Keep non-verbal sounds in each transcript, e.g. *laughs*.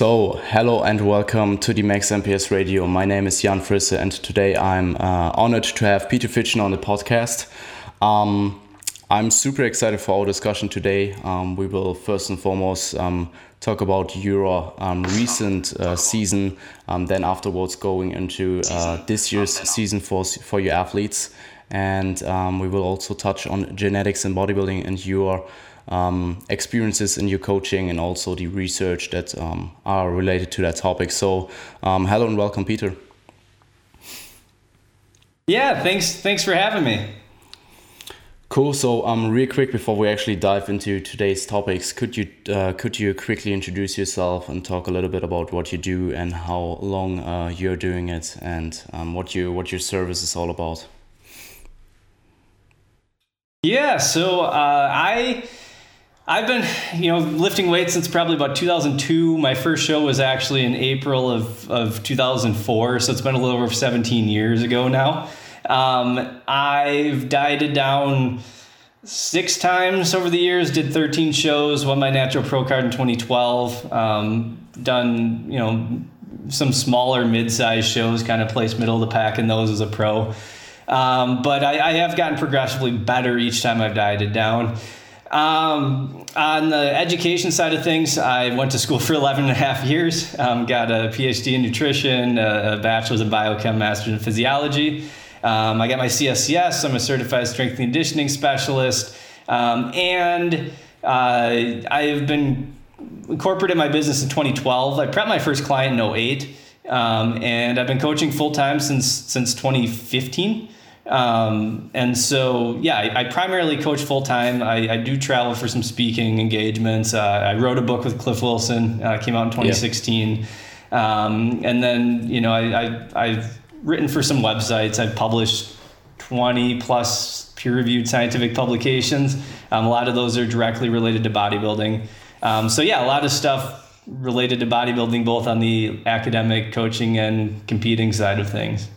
So, hello and welcome to the Max MPS Radio. My name is Jan Frisse, and today I'm uh, honored to have Peter Fitschen on the podcast. Um, I'm super excited for our discussion today. Um, we will first and foremost um, talk about your um, recent uh, season, um, then afterwards going into uh, this year's season for for your athletes, and um, we will also touch on genetics and bodybuilding and your um, experiences in your coaching and also the research that um, are related to that topic. So, um, hello and welcome, Peter. Yeah, thanks. Thanks for having me. Cool. So, um, real quick before we actually dive into today's topics, could you uh, could you quickly introduce yourself and talk a little bit about what you do and how long uh, you're doing it and um, what you what your service is all about? Yeah. So uh, I I've been, you know, lifting weights since probably about 2002. My first show was actually in April of, of 2004, so it's been a little over 17 years ago now. Um, I've dieted down six times over the years, did 13 shows, won my natural pro card in 2012, um, done, you know, some smaller mid-sized shows, kind of placed middle of the pack in those as a pro. Um, but I, I have gotten progressively better each time I've dieted down. Um, on the education side of things, I went to school for *laughs* 11 and a half years, um, got a PhD in nutrition, a, a bachelor's in biochem, master's in physiology. Um, I got my CSCS, I'm a certified strength and conditioning specialist. Um, and uh, I've been corporate in my business in 2012. I prepped my first client in 08. Um, and I've been coaching full time since since 2015. Um, and so, yeah, I, I primarily coach full time. I, I, do travel for some speaking engagements. Uh, I wrote a book with Cliff Wilson, uh, came out in 2016. Yeah. Um, and then, you know, I, I, have written for some websites. I've published 20 plus peer reviewed scientific publications. Um, a lot of those are directly related to bodybuilding. Um, so, yeah, a lot of stuff related to bodybuilding, both on the academic, coaching, and competing side of things.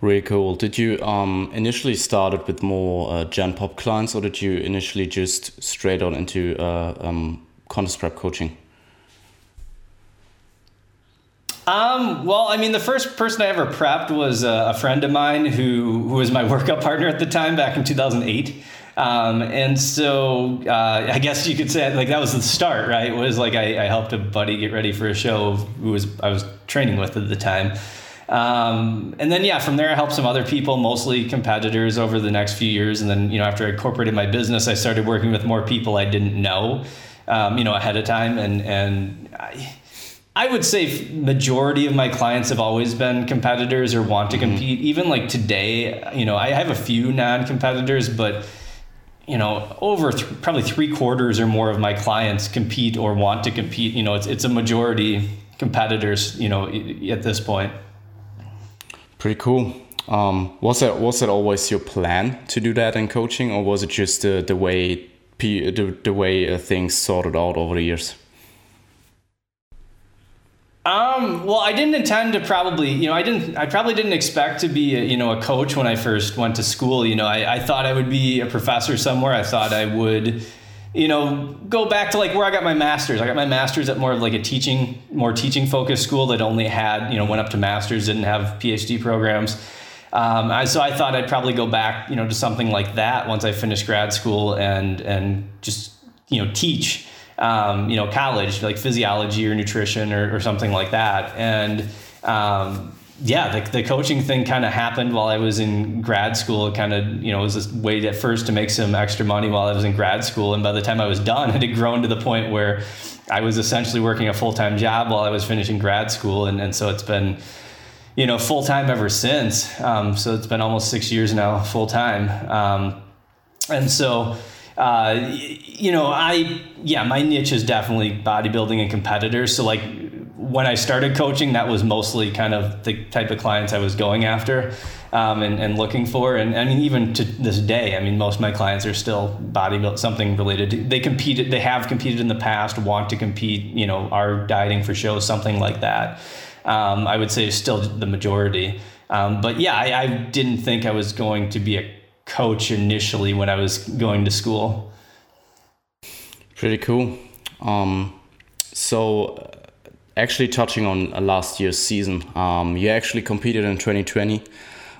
Really cool. Did you um, initially started with more uh, Gen Pop clients, or did you initially just straight on into uh, um, contest prep coaching? Um, well, I mean, the first person I ever prepped was a, a friend of mine who, who was my *laughs* workout partner at the time back in 2008. Um, and so uh, I guess you could say like that was the start, right? It was like I, I helped a buddy get ready for a show who was I was training with at the time. Um, and then yeah, from there I helped some other people, mostly competitors, over the next few years. And then you know after I incorporated my business, I started working with more people I didn't know, um, you know, ahead of time. And and I, I would say majority of my clients have always been competitors or want to mm-hmm. compete. Even like today, you know, I have a few non-competitors, but you know, over th- probably three quarters or more of my clients compete or want to compete. You know, it's it's a majority competitors. You know, at this point. Pretty cool. Um, was that was that always your plan to do that in coaching, or was it just the the way the, the way uh, things sorted out over the years? Um, well, I didn't intend to probably, you know, I didn't, I probably didn't expect to be, a, you know, a coach when I first went to school. You know, I, I thought I would be a professor somewhere. I thought I would, you know, go back to like where I got my master's. I got my master's at more of like a teaching, more teaching focused school that only had, you know, went up to master's, didn't have PhD programs. Um, I, so I thought I'd probably go back, you know, to something like that once I finished grad school and and just you know teach, um, you know, college like physiology or nutrition or, or something like that. And um, yeah, the, the coaching thing kind of happened while I was in grad school. It kind of, you know, was a way at first to make some extra money while I was in grad school. And by the time I was done, *laughs* it had grown to the point where I was essentially working a full time job while I was finishing grad school. And, and so it's been, you know, full time ever since. Um, so it's been almost six years now, full time. Um, and so, uh, you know, I, yeah, my niche is definitely bodybuilding and competitors. So, like, when I started coaching, that was mostly kind of the type of clients I was going after um, and, and looking for. And I mean, even to this day, I mean, most of my clients are still bodybuilding, something related. To, they competed, they have competed in the past, want to compete, you know, are dieting for shows, something like that. Um, I would say still the majority. Um, but yeah, I, I, didn't think I was going to be a coach initially when I was going to school. Pretty cool. Um, so actually touching on last year's season. Um, you actually competed in 2020,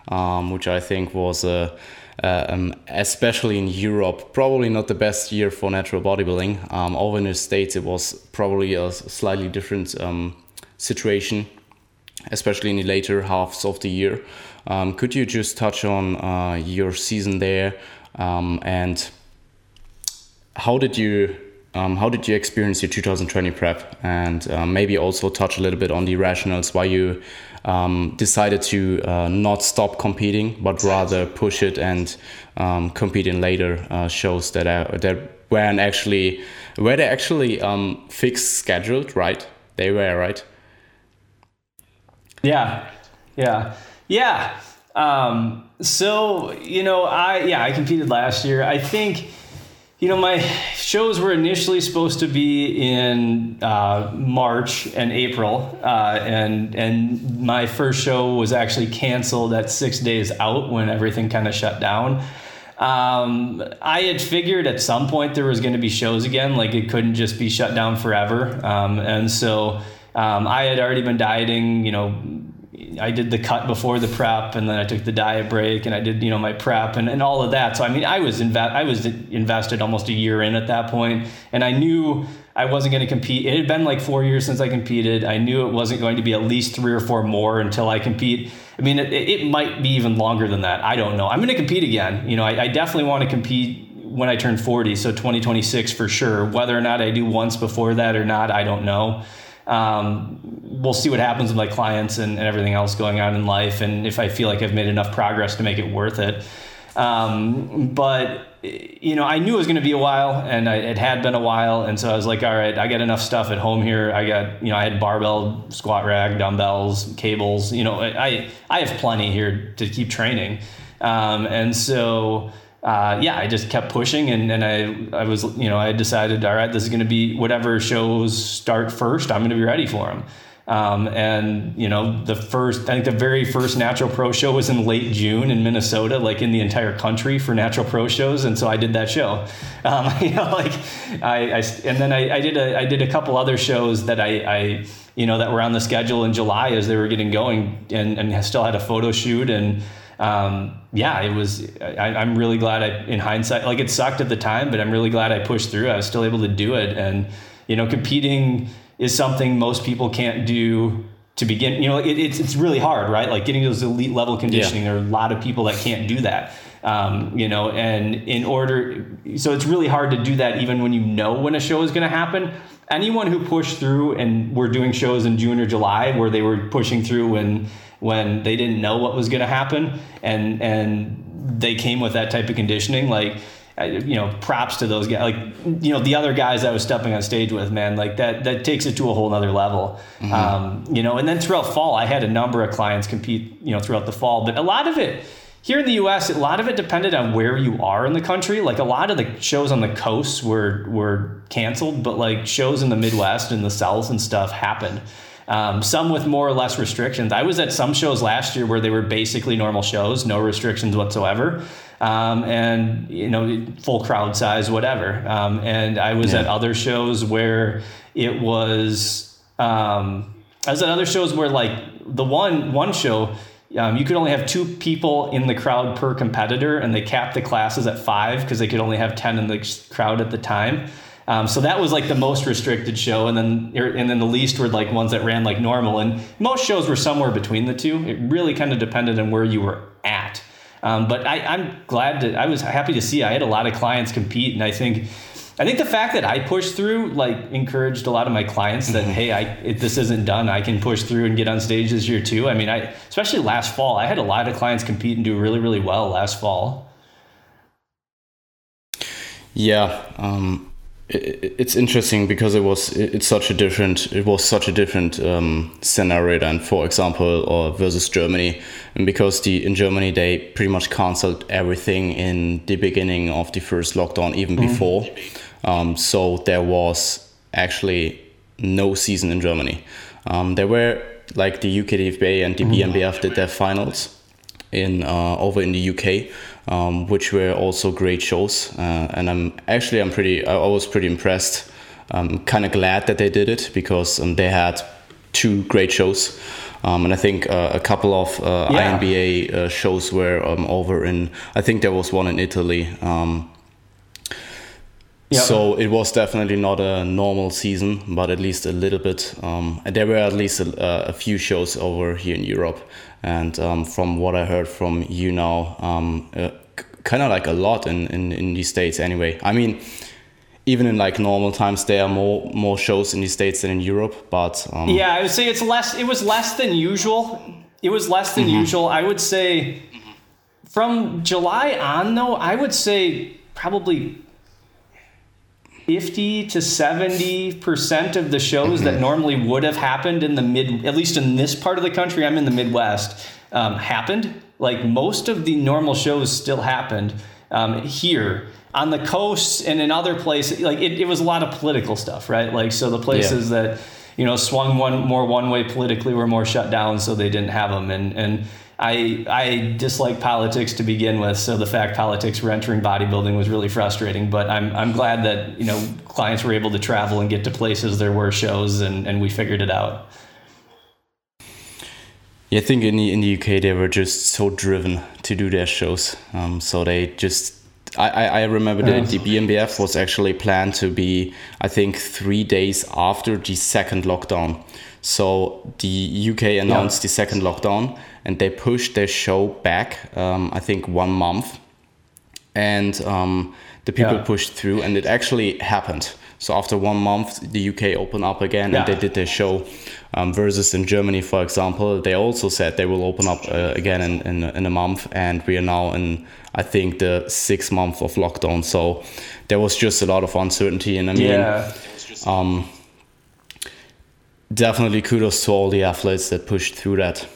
um, which I think was a uh, um, especially in Europe, probably not the best year for natural bodybuilding. Um, over in the States, it was probably a slightly different um, situation, especially in the later halves of the year. Um, could you just touch on uh, your season there um, and how did you um, how did you experience your 2020 prep and uh, maybe also touch a little bit on the rationales why you um, decided to uh, not stop competing, but rather push it and um, compete in later uh, shows that are, that weren't actually were they actually um, fixed scheduled, right? They were right. Yeah, yeah, yeah. Um, so you know, I yeah, I competed last year. I think you know, my shows were initially supposed to be in uh, March and April, uh, and and my first show was actually canceled at six days out when everything kind of shut down. Um, I had figured at some point there was going to be shows again, like it couldn't just be shut down forever, um, and so um, I had already been dieting, you know, I did the cut before the prep, and then I took the diet break, and I did you know my prep and, and all of that. So I mean, I was inve- I was invested almost a year in at that point, and I knew I wasn't going to compete. It had been like four years since I competed. I knew it wasn't going to be at least three or four more until I compete. I mean, it, it might be even longer than that. I don't know. I'm going to compete again. You know, I, I definitely want to compete when I turn 40, so 2026 for sure. Whether or not I do once before that or not, I don't know um, we'll see what happens with my clients and, and, everything else going on in life, and if I feel like I've made enough progress to make it worth it. Um, but you know, I knew it was going to be a while, and I, it had been a while, and so I was like, all right, I got enough stuff at home here. I got, you know, I had barbell, squat rack, dumbbells, cables. You know, I I have plenty here to keep training, um, and so uh, yeah, I just kept pushing and, and I, I was, you know, I decided, all right, this is going to be whatever shows start first, I'm going to be ready for them. Um, and you know, the first, I think the very first Natural Pro show was in late June in Minnesota, like in the entire country for Natural Pro shows, and so I did that show. *laughs* Um, you know, like I, I and then I, I, did a, I did a couple other shows that I, I, you know, that were on the schedule in July as they were getting going, and and still had a photo shoot and um, yeah, it was. I, am really glad. I, in hindsight, like it sucked at the time, but I'm really glad I pushed through. I was still able to do it, and you know, competing is something most people can't do to begin. You know, it, it's it's really hard, right? Like getting those elite level conditioning. Yeah. There are a lot of people that can't do that. Um, you know, and in order, so it's really hard to do that even when you know when a show is going to happen. Anyone who pushed through and were doing shows in June or July where they were pushing through when when they didn't know what was going to happen and and they came with that type of conditioning like you know props to those guys like you know the other guys i was stepping on stage with man like that that takes it to a whole nother level mm-hmm. um, you know and then throughout fall i had a number of clients compete you know throughout the fall but a lot of it here in the us a lot of it depended on where you are in the country like a lot of the shows on the coasts were were canceled but like shows in the midwest and the south and stuff happened um, some with more or less restrictions. I was at some shows last year where they were basically normal shows, no restrictions whatsoever. Um, and you know full crowd size whatever um, and i was yeah. at other shows where it was um, i was at other shows where like the one one show um, you could only have two people in the crowd per competitor and they capped the classes at five because they could only have 10 in the crowd at the time um, so that was like the most restricted show, and then er, and then the least were like ones that ran like normal, and most shows were somewhere between the two. It really kind of depended on where you were at. Um, but I, I'm glad to. I was happy to see. I had a lot of clients compete, and I think. I think the fact that I pushed through like encouraged a lot of my clients that mm-hmm. hey, I if this isn't done, I can push through and get on stage this year too. I mean, I especially last fall, I had a lot of clients compete and do really really well last fall. Yeah, um, it's interesting because it was it's such a different it was such a different um, scenario than for example or versus Germany and because the in Germany they pretty much cancelled everything in the beginning of the first lockdown even mm-hmm. before um, so there was actually no season in Germany um, there were like the UKDFBA and the mm-hmm. BNBF did their finals in uh, over in the UK um, which were also great shows. Uh, and I'm actually I'm pretty I was pretty impressed. I'm kind of glad that they did it because um, they had two great shows. Um, and I think uh, a couple of uh, Yeah. INBA uh, shows were um, over in. I think there was one in Italy. Um, Yeah. So it was definitely not a normal season, but at least a little bit. Um, and there were at least a, a few shows over here in Europe. And um, from what I heard from you now, um, uh, kind of like a lot in, in, in the States anyway. I mean, even in like normal times, there are more more shows in the States than in Europe. But um, Yeah, I would say it's less. It was less than usual. It was less than usual. I would say from July on, though, I would say probably fifty to seventy percent of the shows that normally would have happened in the mid, at least in this part of the country, I'm in the Midwest, um, happened. Like most of the normal shows still happened um, here on the coast and in other places. Like it, it was a lot of political stuff, right? Like so the places that you know swung one more one way politically were more shut down, so they didn't have them. And and I I dislike politics to begin with, so the fact politics were entering bodybuilding was really frustrating. But I'm I'm glad that you know clients were able to travel and get to places there were shows, and and we figured it out. Yeah, I think in the in the UK they were just so driven to do their shows. Um, so they just I, I, I remember that the BNBF was actually planned to be I think three days after the second lockdown. So the UK announced the second lockdown and they pushed their show back um, I think one month and um, the people Yeah. pushed through and it actually happened so after one month the uk opened up again Yeah. and they did their show um, versus in germany for example they also said they will open up uh, again in, in, in a month and we are now in i think the sixth month of lockdown so there was just a lot of uncertainty and i mean Yeah. um, definitely kudos to all the athletes that pushed through that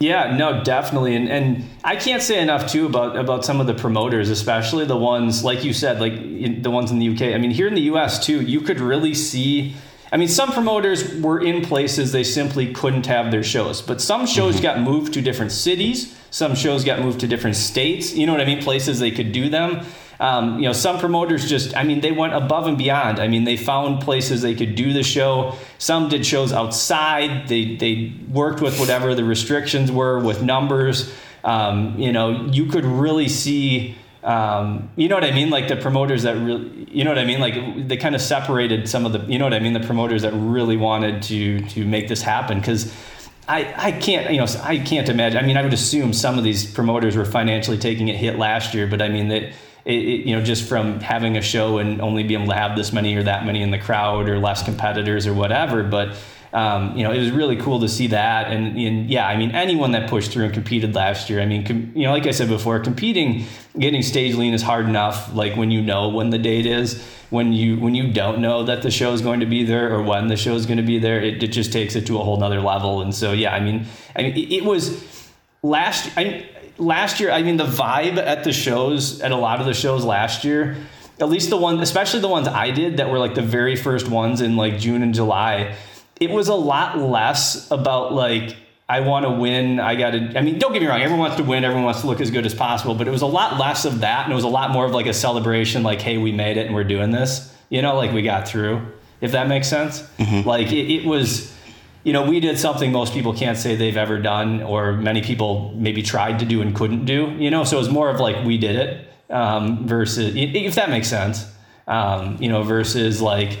Yeah, no, definitely, and and I can't say enough too about about some of the promoters, especially the ones like you said, like in- the ones in the UK. I mean, here in the US too, you could really see. I mean, some promoters were in places they simply couldn't have their shows, but some shows mm-hmm. got moved to different cities. Some shows got moved to different states. You know what I mean? Places they could do them. Um, you know, some promoters just, I mean, they went above and beyond. I mean, they found places they could do the show. Some did shows outside. They they worked with whatever the restrictions were with numbers. Um, you know, you could really see. Um, you know what I mean? Like the promoters that really, you know what I mean? Like they kind of separated some of the, you know what I mean? The promoters that really wanted to to make this happen because. I, I can't you know I can't imagine. I mean, I would assume some of these promoters were financially taking a hit last year, but I mean that it, it, you know just from having a show and only being able to have this many or that many in the crowd or less competitors or whatever. But um, you know, it was really cool to see that. And, and yeah, I mean, anyone that pushed through and competed last year, I mean, com- you know, like I said before, competing, getting stage lean is hard enough. Like when you know when the date is, when you when you don't know that the show is going to be there or when the show is going to be there, it, it just takes it to a whole nother level. And so, yeah, I mean, I mean, it, it was last. I, last year, I mean, the vibe at the shows, at a lot of the shows last year, at least the one, especially the ones I did that were like the very first ones in like June and July, it was a lot less about like, I want to win. I got to, I mean, don't get me wrong. Everyone wants to win. Everyone wants to look as good as possible, but it was a lot less of that. And it was a lot more of like a celebration, like, hey, we made it and we're doing this, you know, like we got through, if that makes sense. Mm-hmm. Like it, it was, you know, we did something most people can't say they've ever done, or many people maybe tried to do and couldn't do. You know, so it was more of like we did it um, versus, if that makes sense. Um, you know, versus like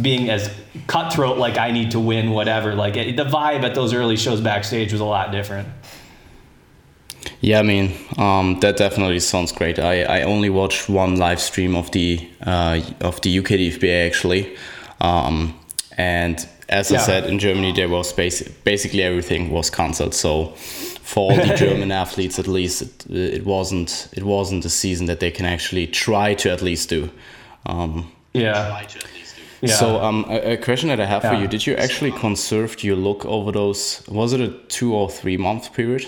being as cutthroat, like I need to win, whatever. Like it, the vibe at those early shows backstage was a lot different. Yeah, I mean, um, that definitely sounds great. I, I only watched one live stream of the uh, of the UK DFBA actually, um, and as I said, in Germany there was basic, basically everything was cancelled. So for all the *laughs* German athletes, at least, it, it wasn't it wasn't a season that they can actually try to at least do. Um, Yeah. Yeah. So, um, a, a question that I have for you: Did you actually conserve your look over those? Was it a two or three month period?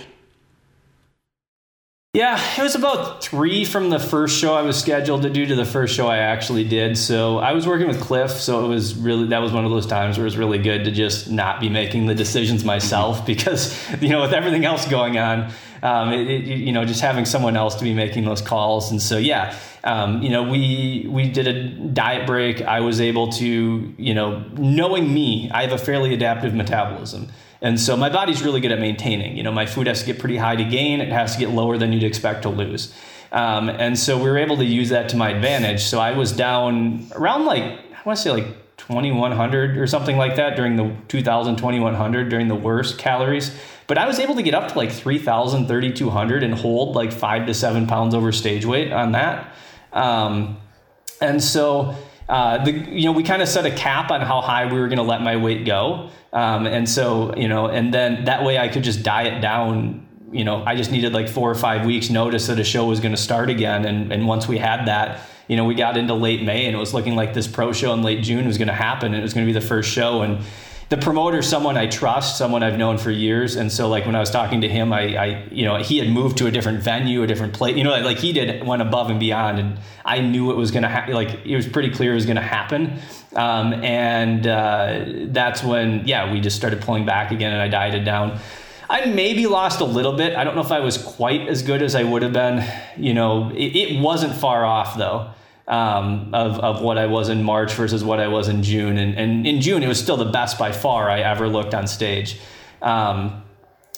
Yeah, it was about three from the first show I was scheduled to do to the first show I actually did. So I was working with Cliff, so it was really that was one of those times where it was really good to just not be making the decisions myself *laughs* because you know with everything else going on, um, it, it, you know just having someone else to be making those calls. And so yeah, um, you know we we did a diet break. I was able to you know knowing me, I have a fairly adaptive metabolism. And so my body's really good at maintaining. You know, my food has to get pretty high to gain, it has to get lower than you'd expect to lose. Um, and so we were able to use that to my advantage. So I was down around like, I want to say like 2100 or something like that during the 2000, 2100 during the worst calories. But I was able to get up to like 3000, 3200 and hold like five to seven pounds over stage weight on that. Um, and so, uh, the, you know, we kind of set a cap on how high we were going to let my weight go. Um, and so, you know, and then that way I could just diet down. You know, I just needed like four or five weeks notice that a show was going to start again. And, and once we had that, you know, we got into late May and it was looking like this pro show in late June was going to happen. And it was going to be the first show. And, the promoter someone I trust, someone I've known for years, and so like when I was talking to him, I, I you know he had moved to a different venue, a different place, you know, like he did went above and beyond, and I knew it was gonna happen. Like it was pretty clear it was gonna happen, um, and uh, that's when yeah we just started pulling back again, and I dieted down. I maybe lost a little bit. I don't know if I was quite as good as I would have been. You know, it, it wasn't far off though um, of, of what I was in March versus what I was in June. And, and in June, it was still the best by far I ever looked on stage. Um,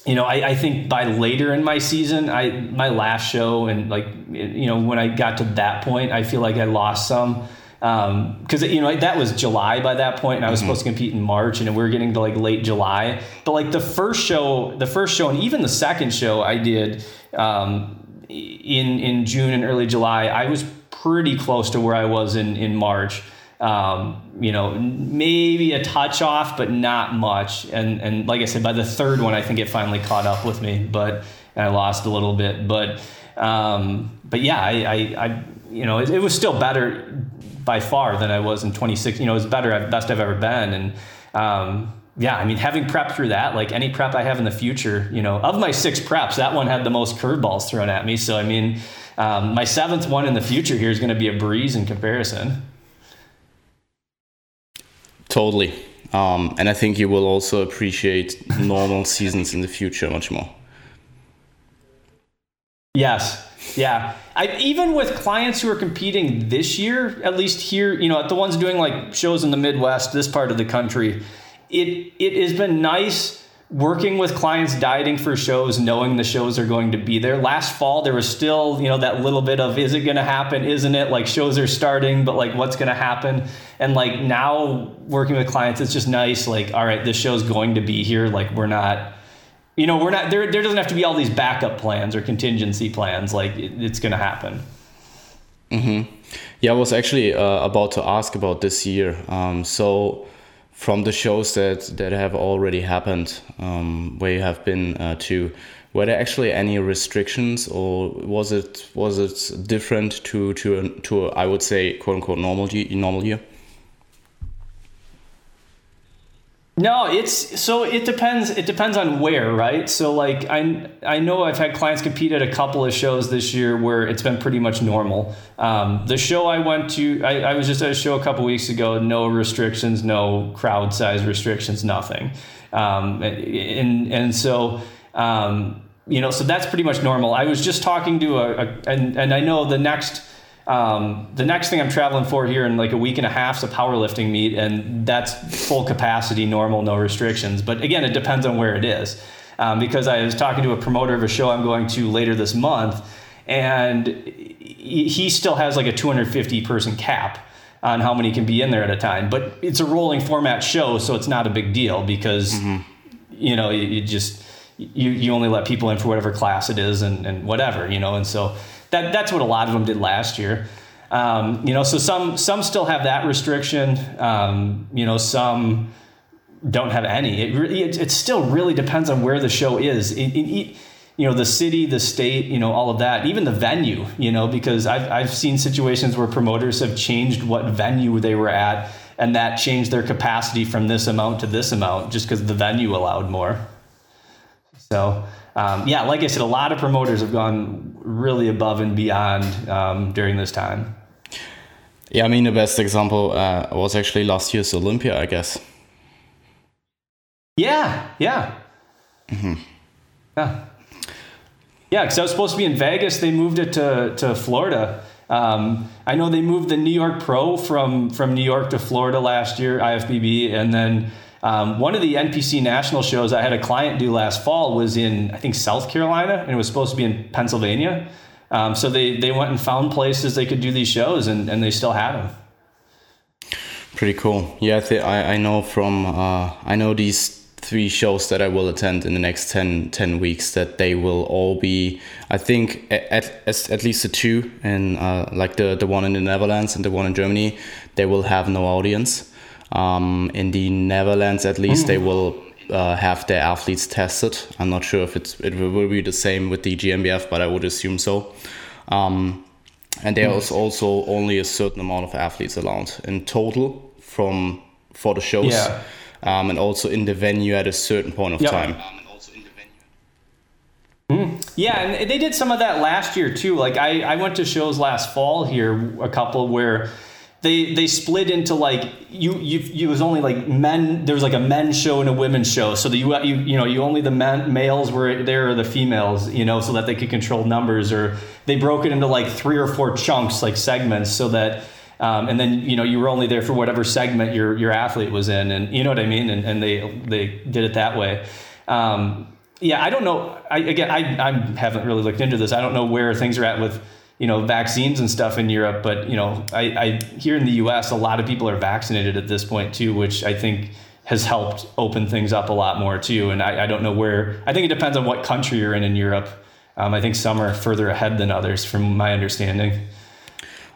you know, I, I think by later in my season, I my last show and like you know when I got to that point, I feel like I lost some because um, you know that was July by that point, and I was mm-hmm. supposed to compete in March, and we were getting to like late July. But like the first show, the first show, and even the second show I did um, in in June and early July, I was pretty close to where I was in in March. Um, you know, maybe a touch off, but not much. And and like I said, by the third one, I think it finally caught up with me, but and I lost a little bit. But um, but yeah, I, I, I you know, it, it, was still better by far than I was in 26. You know, it was better, best I've ever been, and. Um, yeah, I mean, having prep through that, like any prep I have in the future, you know, of my six preps, that one had the most curveballs thrown at me. So, I mean, um, my seventh one in the future here is going to be a breeze in comparison. Totally. Um, and I think you will also appreciate normal *laughs* seasons in the future much more. Yes. Yeah. I, even with clients who are competing this year, at least here, you know, at the ones doing like shows in the Midwest, this part of the country, it it has been nice working with clients dieting for shows knowing the shows are going to be there. Last fall there was still you know that little bit of is it going to happen? Isn't it? Like shows are starting but like what's going to happen? And like now working with clients it's just nice like all right this show's going to be here. Like we're not you know we're not there there doesn't have to be all these backup plans or contingency plans. Like it, it's going to happen. Mm-hmm. yeah i was actually uh, about to ask about this year. Um, so from the shows that that have already happened, um, where you have been uh, to, were there actually any restrictions, or was it was it different to to to I would say quote unquote normal normal year? No, it's so it depends. It depends on where, right? So like I I know I've had clients compete at a couple of shows this year where it's been pretty much normal. Um, the show I went to, I, I was just at a show a couple weeks ago. No restrictions, no crowd size restrictions, nothing. Um, and and so um, you know, so that's pretty much normal. I was just talking to a, a and and I know the next um, the next thing I'm traveling for here in like a week and a half is a powerlifting meet, and that's full capacity, normal, no restrictions. But again, it depends on where it is. Um, because I was talking to a promoter of a show I'm going to later this month, and he still has like a 250 person cap on how many can be in there at a time. But it's a rolling format show, so it's not a big deal because mm-hmm. you know you, you, just you you only let people in for whatever class it is and, and whatever you know, and so that that's what a lot of them did last year. Um, you know, so some some still have that restriction. Um, you know, some don't have any. It, really, it, it still really depends on where the show is. It, it, you know, the city, the state, you know, all of that, even the venue. You know, because I've I've seen situations where promoters have changed what venue they were at, and that changed their capacity from this amount to this amount just because the venue allowed more. So um, yeah, like I said, a lot of promoters have gone really above and beyond um, during this time. Yeah, I mean the best example uh, was actually last year's Olympia, I guess. Yeah, yeah, mm-hmm. yeah, yeah. Because I was supposed to be in Vegas, they moved it to to Florida. Um, I know they moved the New York Pro from from New York to Florida last year, IFBB, and then um, one of the NPC national shows I had a client do last fall was in I think South Carolina, and it was supposed to be in Pennsylvania. Um, so they they went and found places they could do these shows, and, and they still had them. Pretty cool. Yeah, I I, I know from uh, I know these three shows that I will attend in the next 10, 10 weeks that they will all be I think at at, at least the two and uh, like the the one in the Netherlands and the one in Germany they will have no audience um, in the Netherlands at least mm. they will uh, have their athletes tested I'm not sure if it's it will be the same with the GNBF but I would assume so um, and there is also only a certain amount of athletes allowed in total from for the shows yeah um, and also in the venue at a certain point of yep. time. Mm. Yeah, and they did some of that last year too. Like I, I went to shows last fall here, a couple where they they split into like you you you was only like men. There was like a men's show and a women's show. So the you you you know you only the men males were there or the females. You know, so that they could control numbers. Or they broke it into like three or four chunks, like segments, so that um, and then you know you were only there for whatever segment your your athlete was in, and you know what I mean. And, and they they did it that way. Um, yeah, I don't know. I, again, I I haven't really looked into this. I don't know where things are at with you know vaccines and stuff in Europe, but you know I, I here in the U.S. a lot of people are vaccinated at this point too, which I think has helped open things up a lot more too. And I, I don't know where. I think it depends on what country you're in in Europe. Um, I think some are further ahead than others, from my understanding.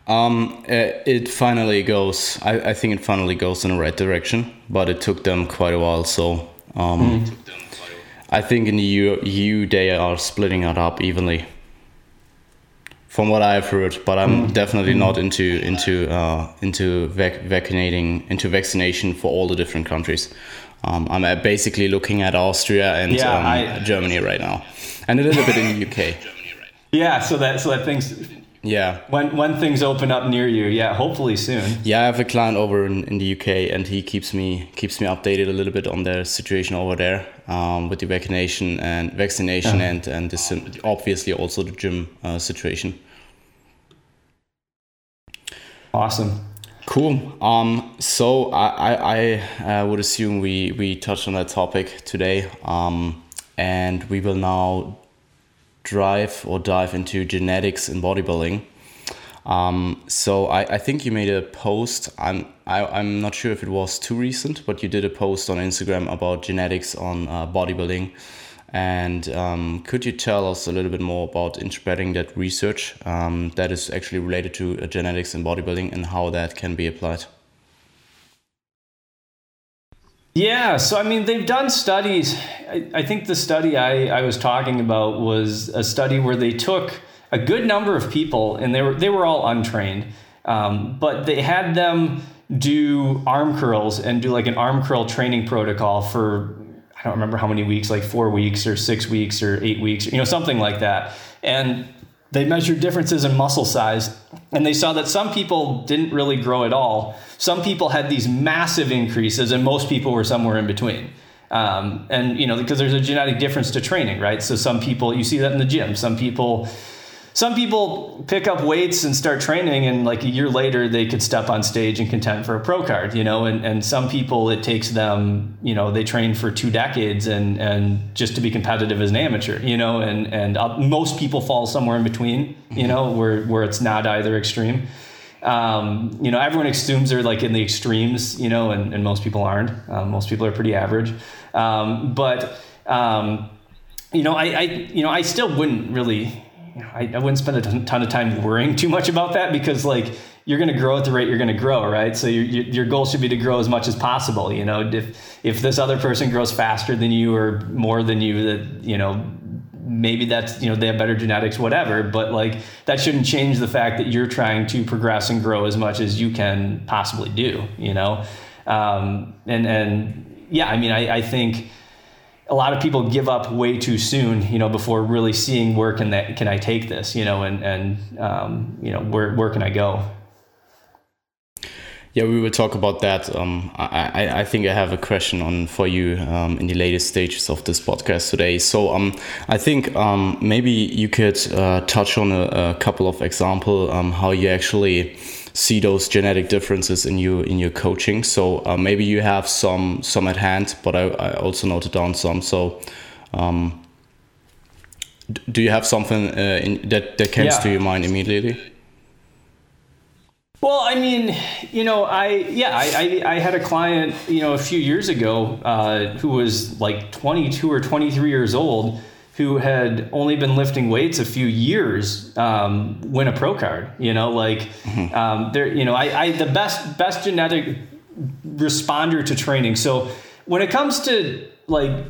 Um, uh, it finally goes. I, I think it finally goes in the right direction, but it took them quite a while. So um, mm. I think in the EU, EU they are splitting it up evenly, from what I've heard. But I'm mm. definitely mm. not into into uh, into vac- vaccinating into vaccination for all the different countries. Um, I'm uh, basically looking at Austria and yeah, um, I, Germany right now, and a little bit in the UK. *laughs* Yeah, so that so that things yeah. When when things open up near you, yeah, hopefully soon. Yeah, I have a client over in, in the UK, and he keeps me keeps me updated a little bit on the situation over there um, with the vaccination and vaccination uh-huh. and and this obviously also the gym uh, situation. Awesome. Cool. Um, so I, I, I uh, would assume we, we touched on that topic today. Um, and we will now drive or dive into genetics in bodybuilding. Um, so I, I think you made a post. I'm I, I'm not sure if it was too recent, but you did a post on Instagram about genetics on uh, bodybuilding. And um, could you tell us a little bit more about interpreting that research um, that is actually related to uh, genetics in bodybuilding and how that can be applied? Yeah, so I mean, they've done studies. I, I, think the study I, I was talking about was a study where they took a good number of people, and they were they were all untrained, um, but they had them do arm curls and do like an arm curl training protocol for I don't remember how many weeks, like four weeks or six weeks or eight weeks, you know, something like that, and they measured differences in muscle size and they saw that some people didn't really grow at all. Some people had these massive increases and most people were somewhere in between. Um, and, you know, because there's a genetic difference to training, right? So some people, you see that in the gym. Some people some people pick up weights and start training and like a year later they could step on stage and contend for a pro card you know? And, and some people it takes them you know they train for two decades and and just to be competitive as an amateur you know? And and most people fall somewhere in between you know where where it's not either extreme. Um, you know everyone assumes they're like in the extremes you know? And, and most people aren't. Um, most people are pretty average. Um, but um, you know I, I you know I still wouldn't really I, I wouldn't spend a ton of time worrying too much about that because like you're going to grow at the rate you're going to grow, right? So your, your goal should be to grow as much as possible. You know, if if this other person grows faster than you or more than you, that you know maybe that's you know they have better genetics, whatever. But like that shouldn't change the fact that you're trying to progress and grow as much as you can possibly do. You know, um, and and yeah, I mean, I, I think a lot of people give up way too soon, you know, before really seeing where can that can I take this, you know, and and um, you know where where can I go. Yeah, we will talk about that. Um, I, I think I have a question on for you um, in the latest stages of this podcast today. So um, I think um, maybe you could uh, touch on a, a, couple of example um, how you actually see those genetic differences in you in your coaching. So uh, maybe you have some some at hand, but I, I also noted down some. So um, do you have something uh, in, that that comes yeah. to your mind immediately? Well, I mean, you know, I yeah, I, I, I had a client, you know, a few years ago uh, who was like 22 or 23 years old, who had only been lifting weights a few years, um, win a pro card. You know, like mm-hmm. um, there, you know, I, I the best best genetic responder to training. So when it comes to like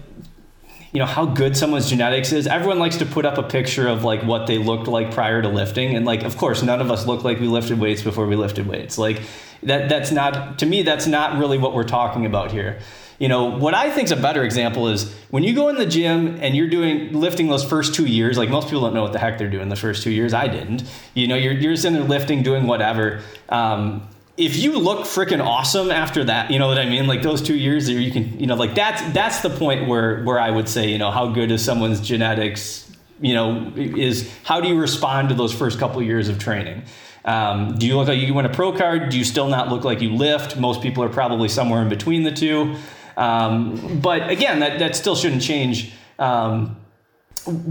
you know how good someone's genetics is everyone likes to put up a picture of like what they looked like prior to lifting and like of course none of us look like we lifted weights before we lifted weights like that that's not to me that's not really what we're talking about here you know what i think is a better example is when you go in the gym and you're doing lifting those first two years like most people don't know what the heck they're doing the first two years i didn't you know you're, you're just in there lifting doing whatever um, if you look freaking awesome after that, you know what I mean? Like those two years you can, you know, like that's that's the point where where I would say, you know, how good is someone's genetics? You know, is how do you respond to those first couple years of training? Um, do you look like you win a pro card? Do you still not look like you lift? Most people are probably somewhere in between the two. Um, but again, that that still shouldn't change. Um,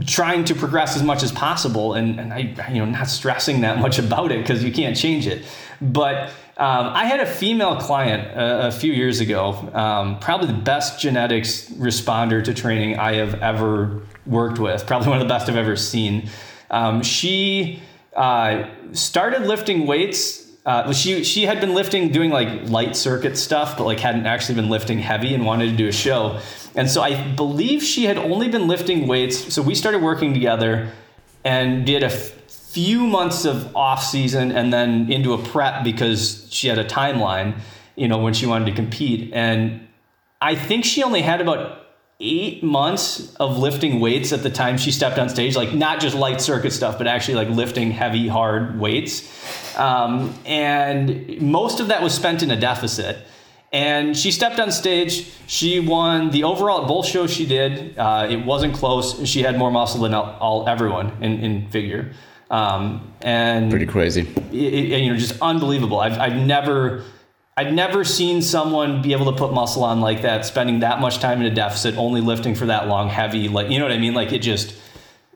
trying to progress as much as possible and, and I, you know, not stressing that much about it because you can't change it. But um, I had a female client a, a few years ago, um, probably the best genetics responder to training I have ever worked with, probably one of the best I've ever seen. Um, she uh, started lifting weights. Uh, she she had been lifting, doing like light circuit stuff, but like hadn't actually been lifting heavy and wanted to do a show. And so I believe she had only been lifting weights. So we started working together and did a few months of off season and then into a prep because she had a timeline, you know, when she wanted to compete. And I think she only had about eight months of lifting weights at the time she stepped on stage, like not just light circuit stuff, but actually like lifting heavy, hard weights. Um, and most of that was spent in a deficit. And she stepped on stage. She won the overall at both shows she did. Uh, it wasn't close. She had more muscle than all, all everyone in, in figure. Um, and pretty crazy. It, it, you know, just unbelievable. I've, I've never, I've never seen someone be able to put muscle on like that, spending that much time in a deficit, only lifting for that long, heavy, like, you know what I mean? Like it just,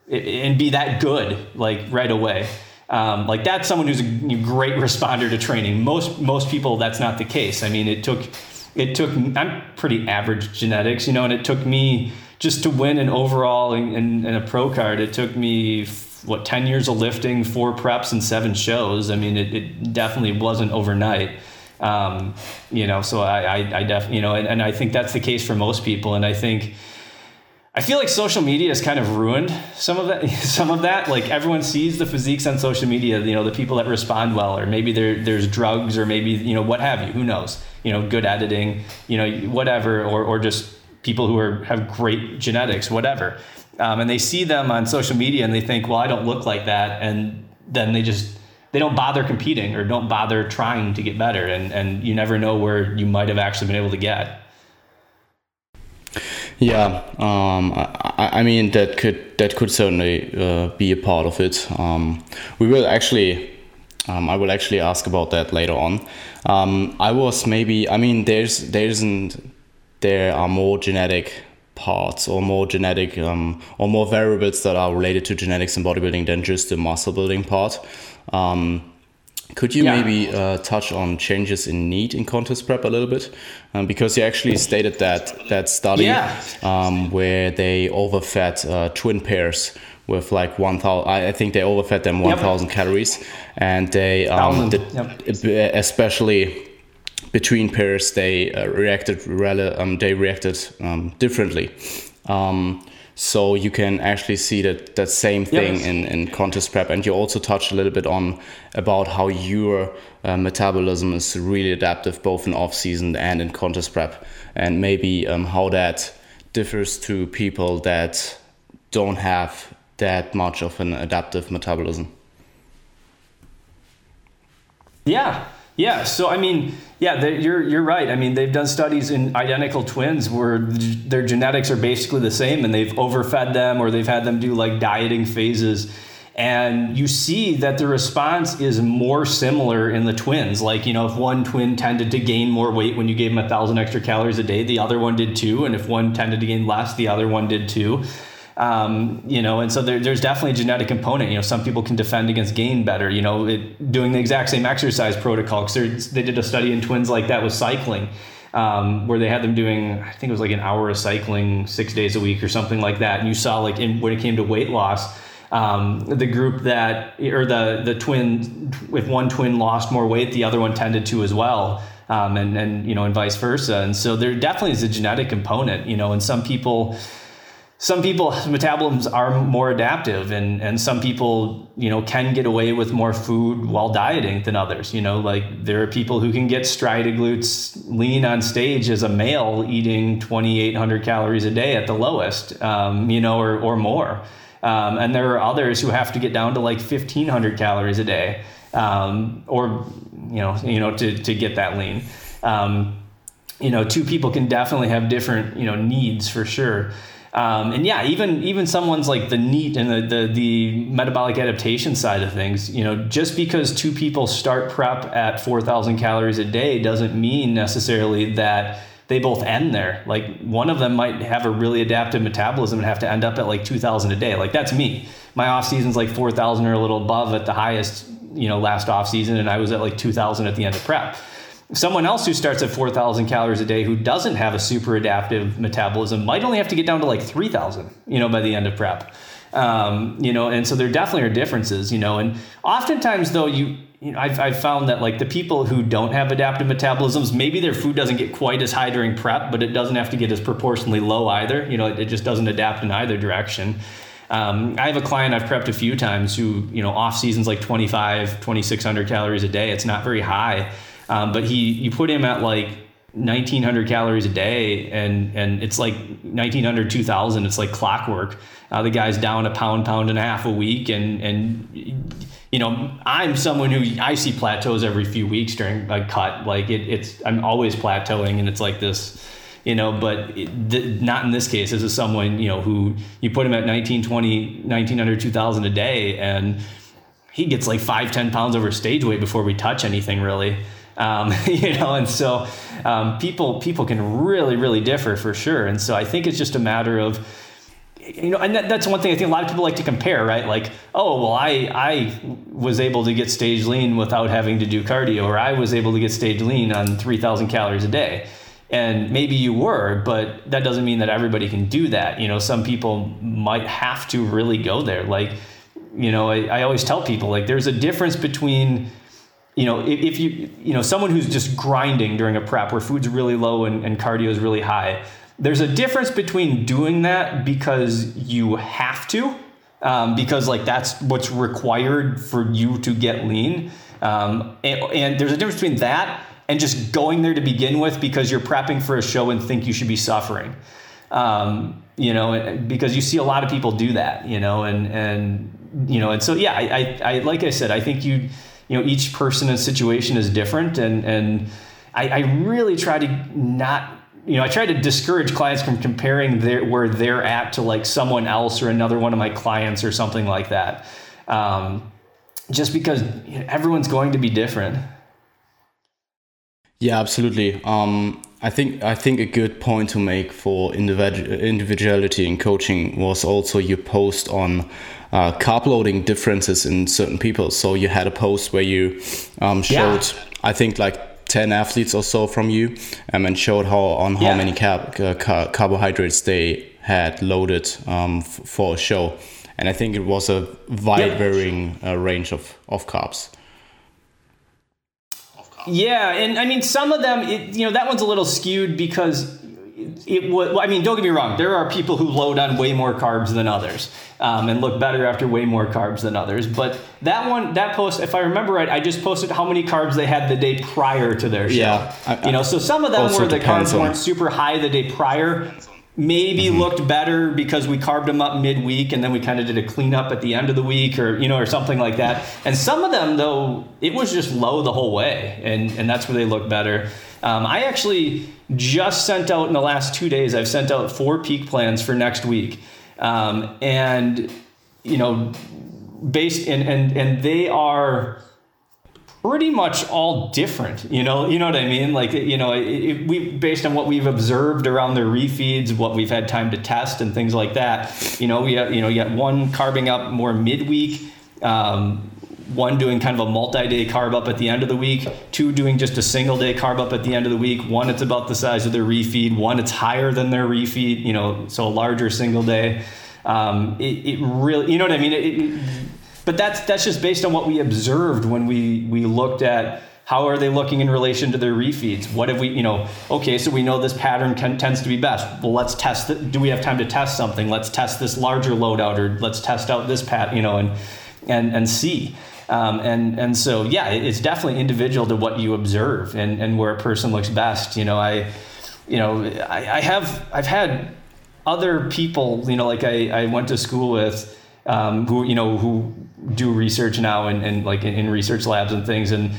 and be that good, like right away. Um, like that's someone who's a great responder to training. Most, most people, that's not the case. I mean, it took, it took, I'm pretty average genetics, you know, and it took me just to win an overall and, a pro card. It took me what 10 years of lifting four preps and seven shows i mean it, it definitely wasn't overnight um, you know so i i, I definitely you know and, and i think that's the case for most people and i think I feel like social media has kind of ruined some of that. *laughs* Some of that, like everyone sees the physiques on social media. You know, the people that respond well, or maybe there, there's drugs, or maybe you know what have you. Who knows? You know, good editing. You know, whatever, or or just people who are have great genetics, whatever um, and they see them on social media and they think, well, I don't look like that, and then they just they don't bother competing or don't bother trying to get better, and and you never know where you might have actually been able to get. Yeah, um, I, I, mean that could that could certainly uh, be a part of it. Um, we will actually, um, I will actually ask about that later on. Um, I was maybe, I mean, there's there isn't there are more genetic parts or more genetic um, or more variables that are related to genetics and bodybuilding than just the muscle building part. Um, could you yeah. maybe uh, touch on changes in NEAT in contest prep a little bit? Um, because you actually stated that that study yeah. Um, where they overfed uh, twin pairs with like 1000 I think they overfed them 1000 yep. calories and they um, did, yep. especially between pairs they uh, reacted um, they reacted um, differently. Um, so you can actually see that that same thing yes. in, in contest prep, and you also touched a little bit on about how your uh, metabolism is really adaptive both in off season and in contest prep, and maybe um, how that differs to people that don't have that much of an adaptive metabolism. Yeah, yeah. So I mean, yeah, you're you're right. I mean, they've done studies in identical twins where their genetics are basically the same, and they've overfed them or they've had them do like dieting phases. And you see that the response is more similar in the twins. Like, you know, if one twin tended to gain more weight when you gave them a thousand extra calories a day, the other one did too. And if one tended to gain less, the other one did too. Um, you know, and so there, there's definitely a genetic component. You know, some people can defend against gain better. You know, it, doing the exact same exercise protocol because they did a study in twins like that with cycling, um, where they had them doing I think it was like an hour of cycling six days a week or something like that. And you saw like in, when it came to weight loss. Um, the group that or the the twin if one twin lost more weight the other one tended to as well um, and and you know and vice versa and so there definitely is a genetic component you know and some people some people metabolisms are more adaptive and and some people you know can get away with more food while dieting than others you know like there are people who can get striated glutes lean on stage as a male eating 2800 calories a day at the lowest um, you know or, or more. Um, and there are others who have to get down to like 1500 calories a day um, or you know you know to, to get that lean. Um, you know two people can definitely have different you know needs for sure um, and yeah, even even someone's like the NEAT and the, the the metabolic adaptation side of things, you know, just because two people start prep at four thousand calories a day doesn't mean necessarily that they both end there. Like one of them might have a really adaptive metabolism and have to end up at like two thousand a day. Like that's me. My off season's like four thousand or a little above at the highest, you know, last off season, and I was at like two thousand at the end of prep someone else who starts at 4,000 calories a day who doesn't have a super adaptive metabolism might only have to get down to like 3,000, you know, by the end of prep. Um, you know, and so there definitely are differences, you know, and oftentimes though you, you know, I've, I've found that like the people who don't have adaptive metabolisms, maybe their food doesn't get quite as high during prep, but it doesn't have to get as proportionally low either. You know, it, it just doesn't adapt in either direction. Um, I have a client I've prepped a few times who, you know, off seasons like 25, 2600 calories a day. It's not very high. Um, but he, you put him at like 1900 calories a day and and it's like 1900 2000 it's like clockwork. Uh, the guy's down a pound pound and a half a week and and you know i'm someone who i see plateaus every few weeks during a cut. Like it, it's i'm always plateauing and it's like this you know but it, th- not in this case. This is someone you know who you put him at 1920 1900 2000 a day and he gets like 5 10 pounds over stage weight before we touch anything really um, *laughs* you know, and so um, people people can really really differ for sure. And so I think it's just a matter of you know, and that, that's one thing I think a lot of people like to compare, right? Like, oh, well, I I was able to get stage lean without having to do cardio, or I was able to get stage lean on three thousand calories a day. And maybe you were, but that doesn't mean that everybody can do that. You know, some people might have to really go there. Like, you know, I, I always tell people like there's a difference between you know, if, you, you know, someone who's just grinding during a prep where food's really low and, and cardio is really high, there's a difference between doing that because you have to, um, because like that's what's required for you to get lean. Um, and, and there's a difference between that and just going there to begin with because you're prepping for a show and think you should be suffering. Um, you know, because you see a lot of people do that, you know, and, and, you know, and so, yeah, I, I, I like I said, I think you, you know each person and situation is different and and I, I really try to not you know I try to discourage clients from comparing their where they're at to like someone else or another one of my clients or something like that. Um, just because everyone's going to be different. Yeah absolutely. Um, I think I think a good point to make for individuality in coaching was also your post on uh, carb loading differences in certain people. So you had a post where you um, showed, yeah. I think, like 10 athletes or so from you um, and showed how on how yeah. many carb, uh, car carbohydrates they had loaded um, for a show. And I think it was a wide yeah. varying uh, range of, of carbs. Yeah, and I mean some of them, it, you know, that one's a little skewed because it would. I mean, don't get me wrong. There are people who load on way more carbs than others, um, and look better after way more carbs than others. But that one, that post, if I remember right, I just posted how many carbs they had the day prior to their show. Yeah, I, you know, so some of them where the carbs on. weren't super high the day prior. Maybe mm-hmm. looked better because we carbed them up midweek and then we kind of did a cleanup at the end of the week or you know or something like that. And some of them though it was just low the whole way and and that's where they look better. Um, i actually just sent out in the last two days i've sent out four peak plans for next week. Um, and you know based and and and they are pretty much all different. You know, you know what I mean? Like, you know, it, it, we based on what we've observed around their refeeds, what we've had time to test, and things like that. You know, we have, you know, you got one carbing up more midweek. Um, one doing kind of a multi-day carb up at the end of the week, two doing just a single day carb up at the end of the week, one it's about the size of their refeed, one it's higher than their refeed, you know, so a larger single day. Um, it, it really, you know what I mean? It, but that's that's just based on what we observed when we we looked at how are they looking in relation to their refeeds? What have we you know okay so we know this pattern can, tends to be best. Well let's test it do we have time to test something? Let's test this larger loadout or let's test out this pat you know and and and see. Um, and and so yeah it's definitely individual to what you observe and and where a person looks best. You know i you know i, I have i've had other people you know like i i went to school with um, who you know who do research now and, and like in, in, research labs and things. And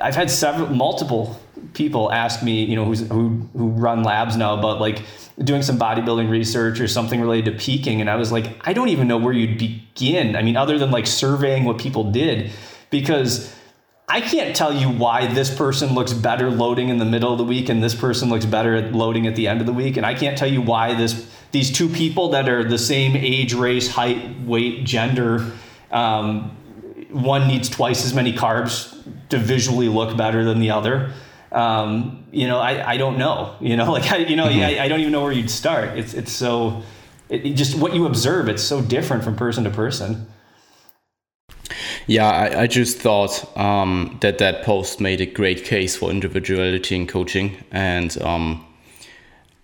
I've had several multiple people ask me, you know, who's, who who run labs now about like doing some bodybuilding research or something related to peaking. And I was like, I don't even know where you'd begin. I mean, other than like surveying what people did, because I can't tell you why this person looks better loading in the middle of the week and this person looks better at loading at the end of the week. And I can't tell you why this these two people that are the same age, race, height, weight, gender, um, one needs twice as many carbs to visually look better than the other. Um, you know, I, I don't know. You know, *laughs* like I, you know, mm-hmm. I, I don't even know where you'd start. It's it's so it, it just what you observe. It's so different from person to person. Yeah, I, I just thought um, that that post made a great case for individuality in coaching, and um,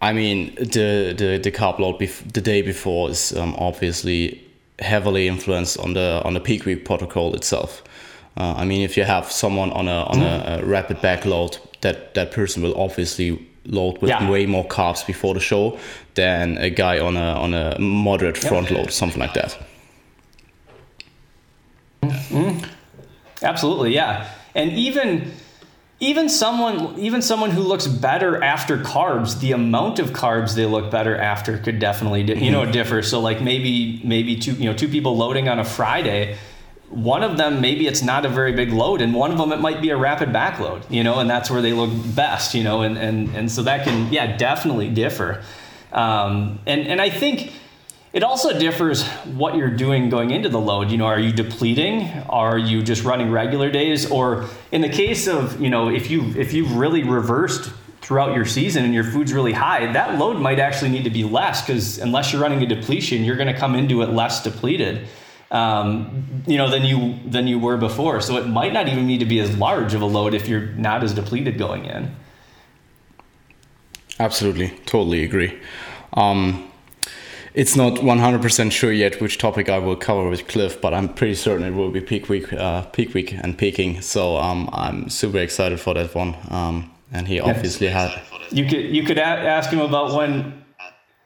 I mean the the the carb load bef- the day before is um, obviously heavily influenced on the on the peak week protocol itself. Uh, I mean, if you have someone on a on a, a rapid backload, that that person will obviously load with yeah. way more carbs before the show than a guy on a on a moderate front yep. load, something like that. Mm-hmm. Absolutely, yeah. And even even someone even someone who looks better after carbs, the amount of carbs they look better after could definitely you know mm-hmm. differ. So like maybe maybe two you know two people loading on a Friday one of them maybe it's not a very big load and one of them it might be a rapid backload you know and that's where they look best you know and and, and so that can yeah definitely differ um, and and i think it also differs what you're doing going into the load. You know, are you depleting? Are you just running regular days? Or in the case of, you know, if you if you've really reversed throughout your season and your food's really high, that load might actually need to be less because unless you're running a depletion, you're going to come into it less depleted, um, you know, than you than you were before. So it might not even need to be as large of a load if you're not as depleted going in. Absolutely, totally agree. Um, it's not 100% sure yet which topic I will cover with Cliff, but I'm pretty certain it will be peak week, uh, peak week and peaking. So um, I'm super excited for that one. Um, and he obviously had. You could you could ask him about when.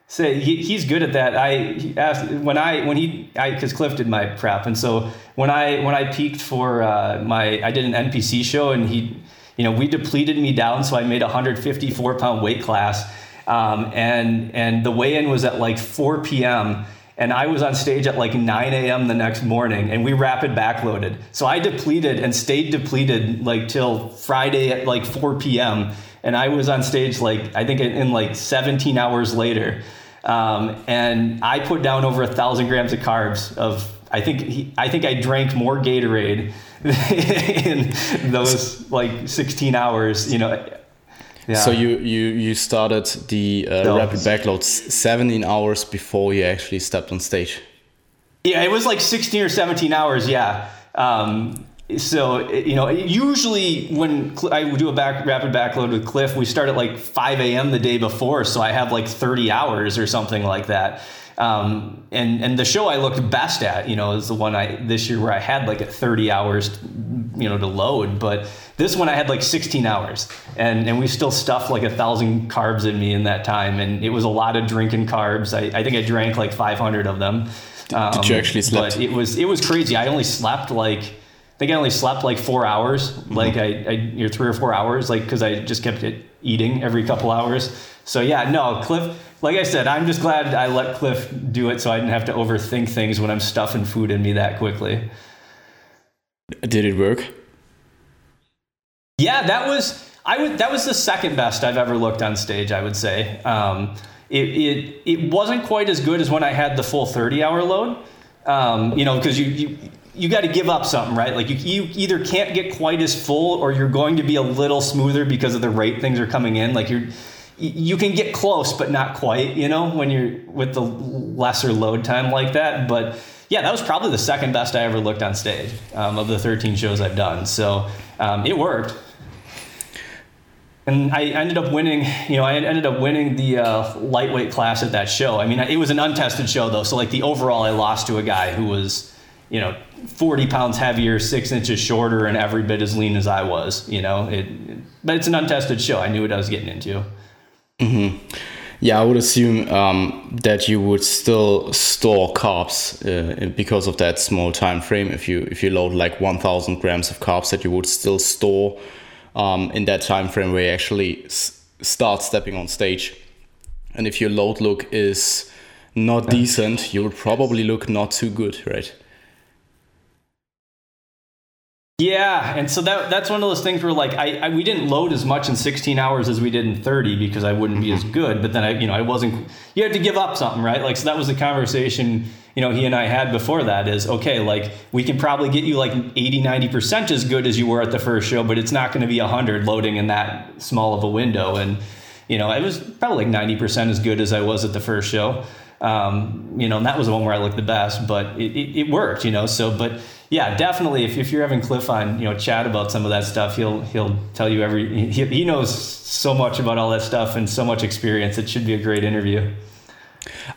Say he, he's good at that. I asked when I when he I because Cliff did my prep, and so when I when I peaked for uh, my I did an NPC show, and he you know we depleted me down, so I made a 154 pound weight class um, and and the weigh-in was at like 4 p.m. And I was on stage at like 9 a.m. the next morning, and we rapid backloaded. So I depleted and stayed depleted like till Friday at like 4 p.m. And I was on stage like I think in, like 17 hours later, um, and I put down over a thousand grams of carbs. Of I think he, I think I drank more Gatorade *laughs* in those like 16 hours. You know, yeah. So you you you started the uh, no. rapid backloads 17 hours before you actually stepped on stage. Yeah, it was like 16 or 17 hours. Yeah. Um, so you know, usually when I do a back rapid backload with Cliff, we start at like 5 a.m. the day before, so I have like 30 hours or something like that. Um, and and the show I looked best at, you know, is the one I this year where I had like a 30 hours, you know to load. But this one I had like 16 hours, and and we still stuffed like a thousand carbs in me in that time, and it was a lot of drinking carbs. I, I think I drank like 500 of them. Um, Did you actually sleep? But it was it was crazy. I only slept like I think I only slept like four hours, mm-hmm. like I, I you know, three or four hours, like because I just kept it eating every couple hours. So yeah, no, Cliff. Like I said, I'm just glad I let Cliff do it, so I didn't have to overthink things when I'm stuffing food in me that quickly. Did it work? Yeah, that was I would that was the second best I've ever looked on stage. I would say. Um, it, it it wasn't quite as good as when I had the full 30 hour load. Um, you know, because you, you you got to give up something, right? Like you, you either can't get quite as full or you're going to be a little smoother because of the rate things are coming in. Like you're, you can get close, but not quite, you know, when you're with the lesser load time like that. But yeah, that was probably the second best I ever looked on stage um, of the 13 shows I've done. So um, it worked. And I ended up winning, you know, I ended up winning the uh, lightweight class at that show. I mean, it was an untested show though. So like the overall, I lost to a guy who was, you know, 40 pounds heavier, six inches shorter, and every bit as lean as I was, you know. It, but it's an untested show. I knew what I was getting into. Mm-hmm. Yeah, I would assume um, that you would still store carbs uh, because of that small time frame. If you if you load like 1,000 grams of carbs, that you would still store um, in that time frame where you actually s- start stepping on stage. And if your load look is not decent, you would probably look not too good, right? Yeah, and so that that's one of those things where like I, I, we didn't load as much in 16 hours as we did in 30 because I wouldn't be as good. But then I you know I wasn't. You had to give up something, right? Like so that was the conversation you know he and I had before that is okay. Like we can probably get you like 80 90 percent as good as you were at the first show, but it's not going to be 100 loading in that small of a window. And you know it was probably like 90 percent as good as I was at the first show. Um, you know, and that was the one where I looked the best, but it, it, it worked. You know, so but yeah, definitely. If, if you're having Cliff on, you know, chat about some of that stuff, he'll he'll tell you every. He, he knows so much about all that stuff and so much experience. It should be a great interview.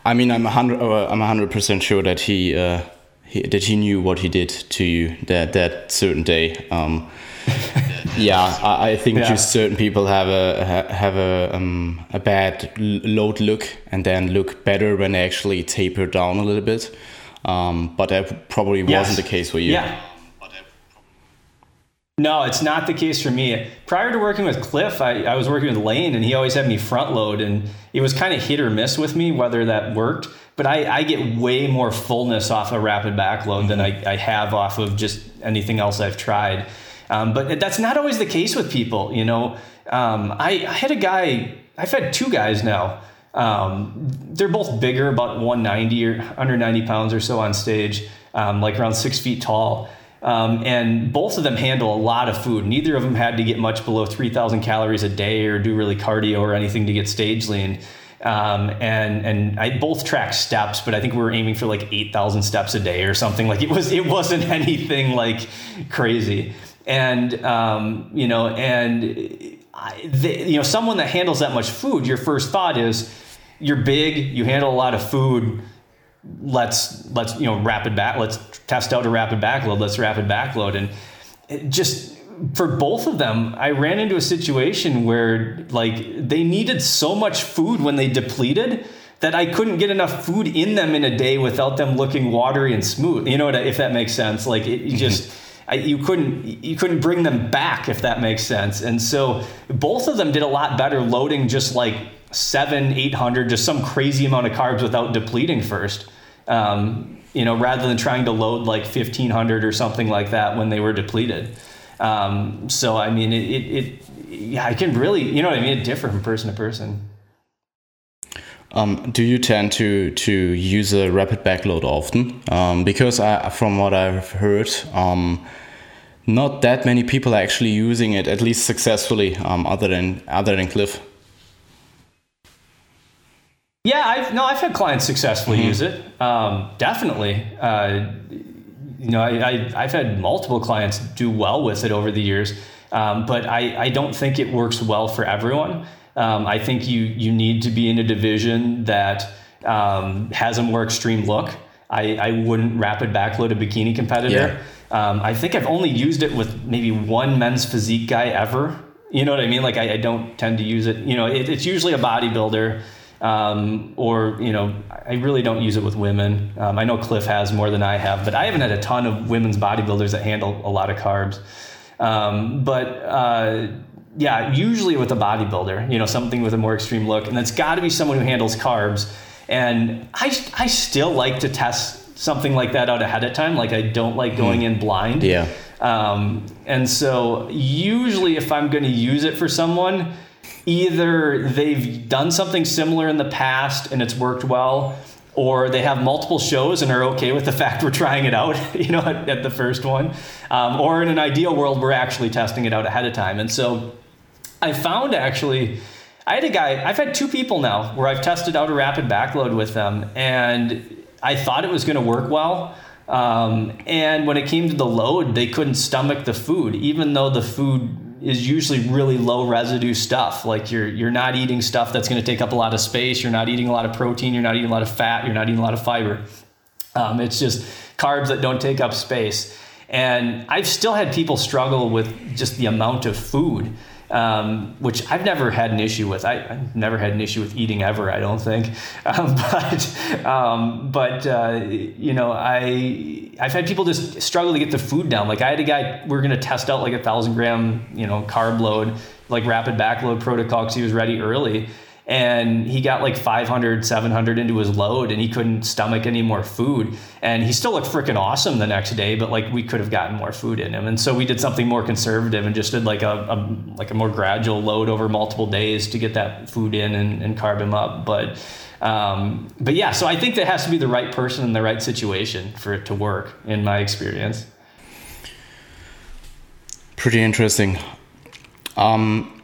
I mean, I'm a hundred. Uh, I'm a hundred percent sure that he, uh, he that he knew what he did to you that that certain day. Um, *laughs* yeah, I, I think yeah. just certain people have a have a um, a bad load look and then look better when they actually taper down a little bit. Um, but that probably yes. wasn't the case for you. Yeah. No, it's not the case for me. Prior to working with Cliff, I, I was working with Lane, and he always had me front load, and it was kind of hit or miss with me whether that worked. But I, I get way more fullness off a rapid backload than I, I have off of just anything else I've tried. Um, but that's not always the case with people. You know, um, I, I had a guy. I've had two guys now um, they're both bigger, about 190 or 190 pounds or so on stage, um, like around six feet tall. Um, and both of them handle a lot of food. Neither of them had to get much below 3,000 calories a day or do really cardio or anything to get stage lean. Um, and and I both track steps, but I think we were aiming for like 8,000 steps a day or something. Like it was it wasn't *laughs* anything like crazy. And um, you know, and I, they, you know, someone that handles that much food, your first thought is you're big, you handle a lot of food. Let's let's you know rapid back. Let's test out a rapid backload. Let's rapid backload, and just for both of them, I ran into a situation where like they needed so much food when they depleted that I couldn't get enough food in them in a day without them looking watery and smooth. You know what? If that makes sense, like it, you mm-hmm. just. I, you couldn't you couldn't bring them back if that makes sense and so both of them did a lot better loading just like seven, 800, just some crazy amount of carbs without depleting first. Um, you know, rather than trying to load like 1500 or something like that when they were depleted. Um, so, I mean, it, it, it, yeah, I can really, you know what I mean? It differ from person to person. Um, do you tend to to use a rapid backload often? Um, because I, from what I've heard, um, not that many people are actually using it, at least successfully, um, other than other than Cliff. Yeah, I've no, I've had clients successfully mm-hmm. use it. Um, definitely. Uh, you know, I, I, have had multiple clients do well with it over the years, um, but I, I don't think it works well for everyone. Um, I think you you need to be in a division that um, has a more extreme look. I, I wouldn't rapid backload a bikini competitor. Um, I think I've only used it with maybe one men's physique guy ever. You know what I mean? Like I, I don't tend to use it. You know, it, it's usually a bodybuilder, um, or you know, I really don't use it with women. Um, I know Cliff has more than I have, but I haven't had a ton of women's bodybuilders that handle a lot of carbs. Um, but uh, yeah, usually with a bodybuilder, you know, something with a more extreme look, and it's got to be someone who handles carbs. And I, I still like to test something like that out ahead of time. Like I don't like going in blind. Yeah. Um, and so usually if I'm going to use it for someone, either they've done something similar in the past and it's worked well, or they have multiple shows and are okay with the *laughs* fact we're trying it out, *laughs* you know, at, at the first one. Um, or in an ideal world, we're actually testing it out ahead of time. And so I found actually, I had a guy, I've had two people now where I've tested out a rapid backload with them, and I thought it was going to work well. Um, and when it came to the load, they couldn't stomach the food, even though the food is usually really low residue stuff. Like you're you're not eating stuff that's going to take up a lot of space. You're not eating a lot of protein. You're not eating a lot of fat. You're not eating a lot of fiber. Um, it's just carbs that don't take up space. And I've still had people struggle with just the amount of food um, which I've never had an issue with. I, have never had an issue with eating ever. I don't think, *laughs* um, but um, but uh, you know, I I've had people just struggle to get the food down. Like I had a guy, we are gonna test out like a thousand gram, you know, carb load, like rapid backload protocol because he was ready early and he got like 500 700 into his load and he couldn't stomach any more food. And he still looked freaking awesome the next day but like we could have gotten more food in him. And so we did something more conservative and just did like a, a like a more gradual load over multiple days to get that food in and, and carb him up. But um, but yeah so i think that has to be the right person in the right situation for it to work in my experience. Pretty interesting. Um,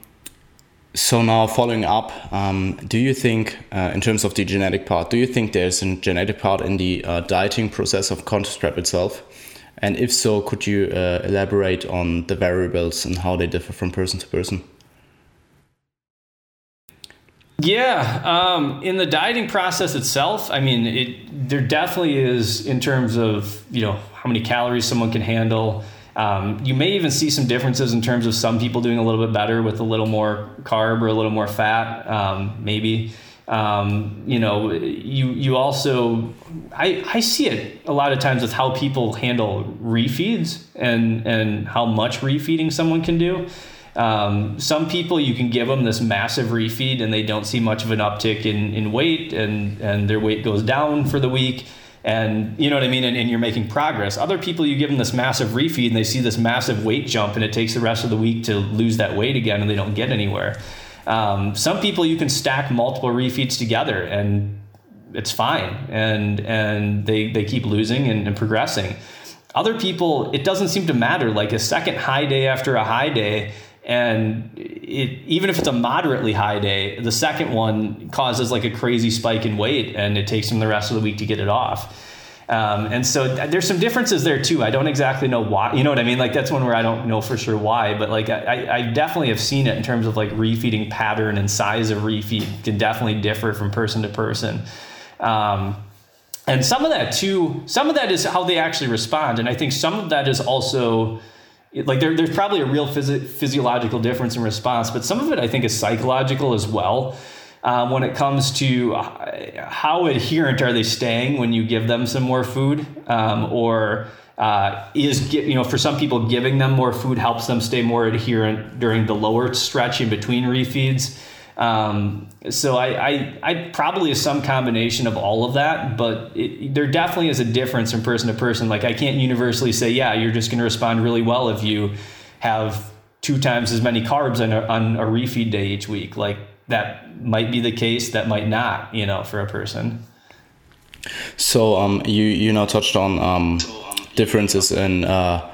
so now following up, um, do you think, uh, in terms of the genetic part, do you think there's a genetic part in the uh, dieting process of contest prep itself? And if so, could you uh, elaborate on the variables and how they differ from person to person? Yeah, um, in the dieting process itself, I mean, it there definitely is in terms of you know how many calories someone can handle um, you may even see some differences in terms of some people doing a little bit better with a little more carb or a little more fat, um, maybe. Um, you know, you you also I, I see it a lot of times with how people handle refeeds and and how much refeeding someone can do. Um, some people you can give them this massive refeed and they don't see much of an uptick in, in weight and, and their weight goes down for the week and you know what I mean, and, and, you're making progress. Other people, you give them this massive refeed, and they see this massive weight jump, and it takes the rest of the week to lose that weight again, and they don't get anywhere. Um, some people, you can stack multiple refeeds together, and it's fine, and and they they keep losing and, and progressing. Other people, it doesn't seem to matter. Like a second high day after a high day, and it, even if it's a moderately high day, the second one causes like a crazy spike in weight, and it takes them the rest of the week to get it off. Um, and so there's some differences there too. I don't exactly know why. You know what I mean? Like that's one where I don't know for sure why, but like I, I definitely have seen it in terms of like refeeding pattern and size of refeed can definitely differ from person to person. Um, and some of that too, some of that is how they actually respond, and I think some of that is also like there, there's probably a real phys- physiological difference in response, but some of it I think is psychological as well. Um, when it comes to uh, how adherent are they staying when you give them some more food, um, or uh, is you know for some people giving them more food helps them stay more adherent during the lower stretch in between refeeds. Um, so I, I, I probably is some combination of all of that, but it, there definitely is a difference from person to person. Like I can't universally say, yeah, you're just going to respond really well if you have two times as many carbs on a, on a refeed day each week. Like that might be the case, that might not, you know, for a person. So um, you you now touched on um, differences in uh,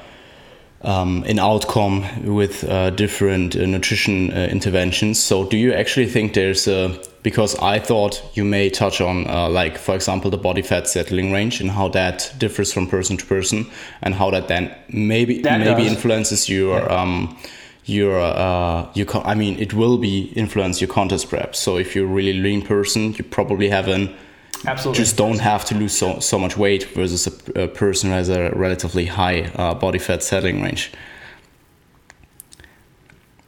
um, in outcome with uh, different uh, nutrition uh, interventions. So, do you actually think there's a because I thought you may touch on, uh, like, for example, the body fat settling range and how that differs from person to person, and how that then maybe that maybe does. influences your yeah. um, your uh, your. I mean, it will be influence your contest prep. So, if you're a really lean person, you probably have an Absolutely. just don't have to lose so, so much weight versus a, a person who has a relatively high uh, body fat settling range.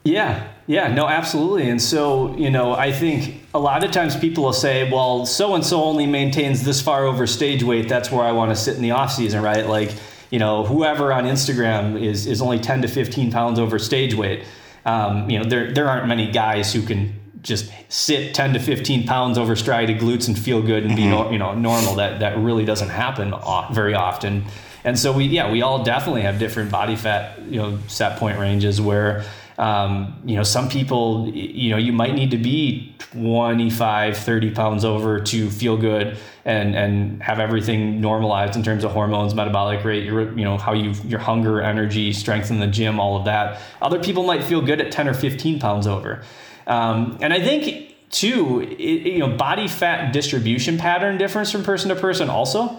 Yeah, yeah, no, absolutely. And so, you know, I think a lot of times people will say, well, so and so only maintains this far over stage weight. That's where I want to sit in the off season, right? Like, you know, whoever on Instagram is, is only 10 to 15 pounds over stage weight. Um, you know, there, there aren't many guys who can just sit 10 to 15 pounds over striated glutes and feel good and be, mm-hmm. you know, normal. That, that really doesn't happen very often. And so we, yeah, we all definitely have different body fat, you know, set point ranges where, um, you know, some people, you know, you might need to be 25, 30 pounds over to feel good and, and have everything normalized in terms of hormones, metabolic rate, your, you know, how you, your hunger, energy, strength in the gym, all of that. Other people might feel good at 10 or 15 pounds over. Um, and I think too, it, you know, body fat distribution pattern difference from person to person also.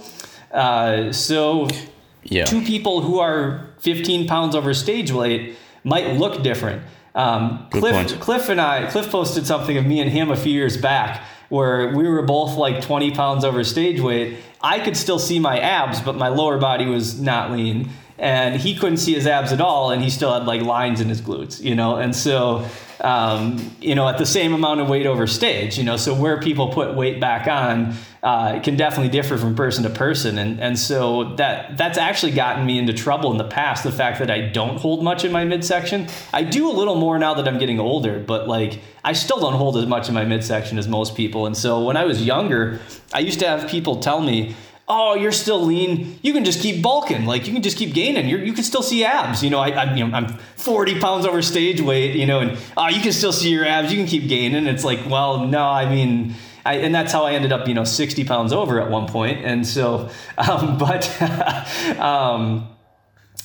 Uh, so yeah. two people who are 15 pounds over stage weight might look different. Um, Cliff, Cliff and I, Cliff posted something of me and him a few years back where we were both like 20 pounds over stage weight. I could still see my abs, but my lower body was not lean. And he couldn't see his abs at all, and he still had like lines in his glutes, you know? And so um, you know, at the same amount of weight over stage, you know, so where people put weight back on uh, can definitely differ from person to person. And, and so that that's actually gotten me into trouble in the past, the fact that I don't hold much in my midsection. I do a little more now that I'm getting older, but like I still don't hold as much in my midsection as most people. And so when I was younger, I used to have people tell me, oh, you're still lean. You can just keep bulking. Like you can just keep gaining. You're, you can still see abs. You know, I, I you know, I'm 40 pounds over stage weight. You know, and oh, you can still see your abs. You can keep gaining. It's like, well, no, I mean. I, and that's how I ended up, you know, 60 pounds over at one point. And so, *laughs* um, but, *laughs* um,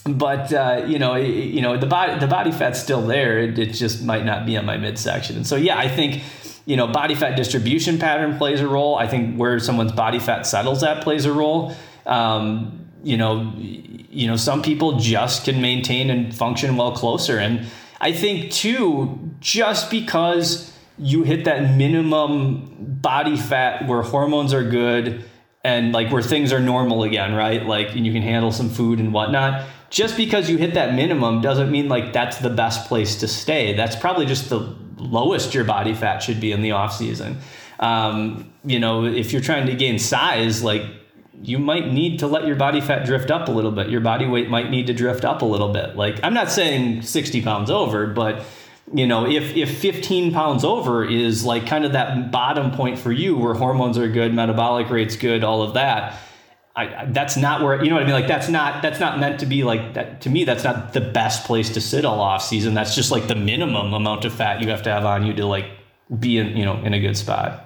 but uh, you know, you know, the body, the body fat's still there. It, it just might not be on my midsection. And so, yeah, I think you know, body fat distribution pattern plays a role. I think where someone's body fat settles at plays a role. Um, you know, you know, some people just can maintain and function well closer. And I think too, just because you hit that minimum body fat where hormones are good and like where things are normal again, right? Like and you can handle some food and whatnot. Just because you hit that minimum doesn't mean like that's the best place to stay. That's probably just the lowest your body fat should be in the off season. Um, you know, if you're trying to gain size, like you might need to let your body fat drift up a little bit. Your body weight might need to drift up a little bit. Like I'm not saying 60 pounds over, but you know, if if 15 pounds over is like kind of that bottom point for you where hormones are good, metabolic rate's good, all of that, I, that's not where you know what I mean. Like that's not that's not meant to be like that. To me, that's not the best place to sit all off season. That's just like the minimum amount of fat you have to have on you to like be in you know in a good spot.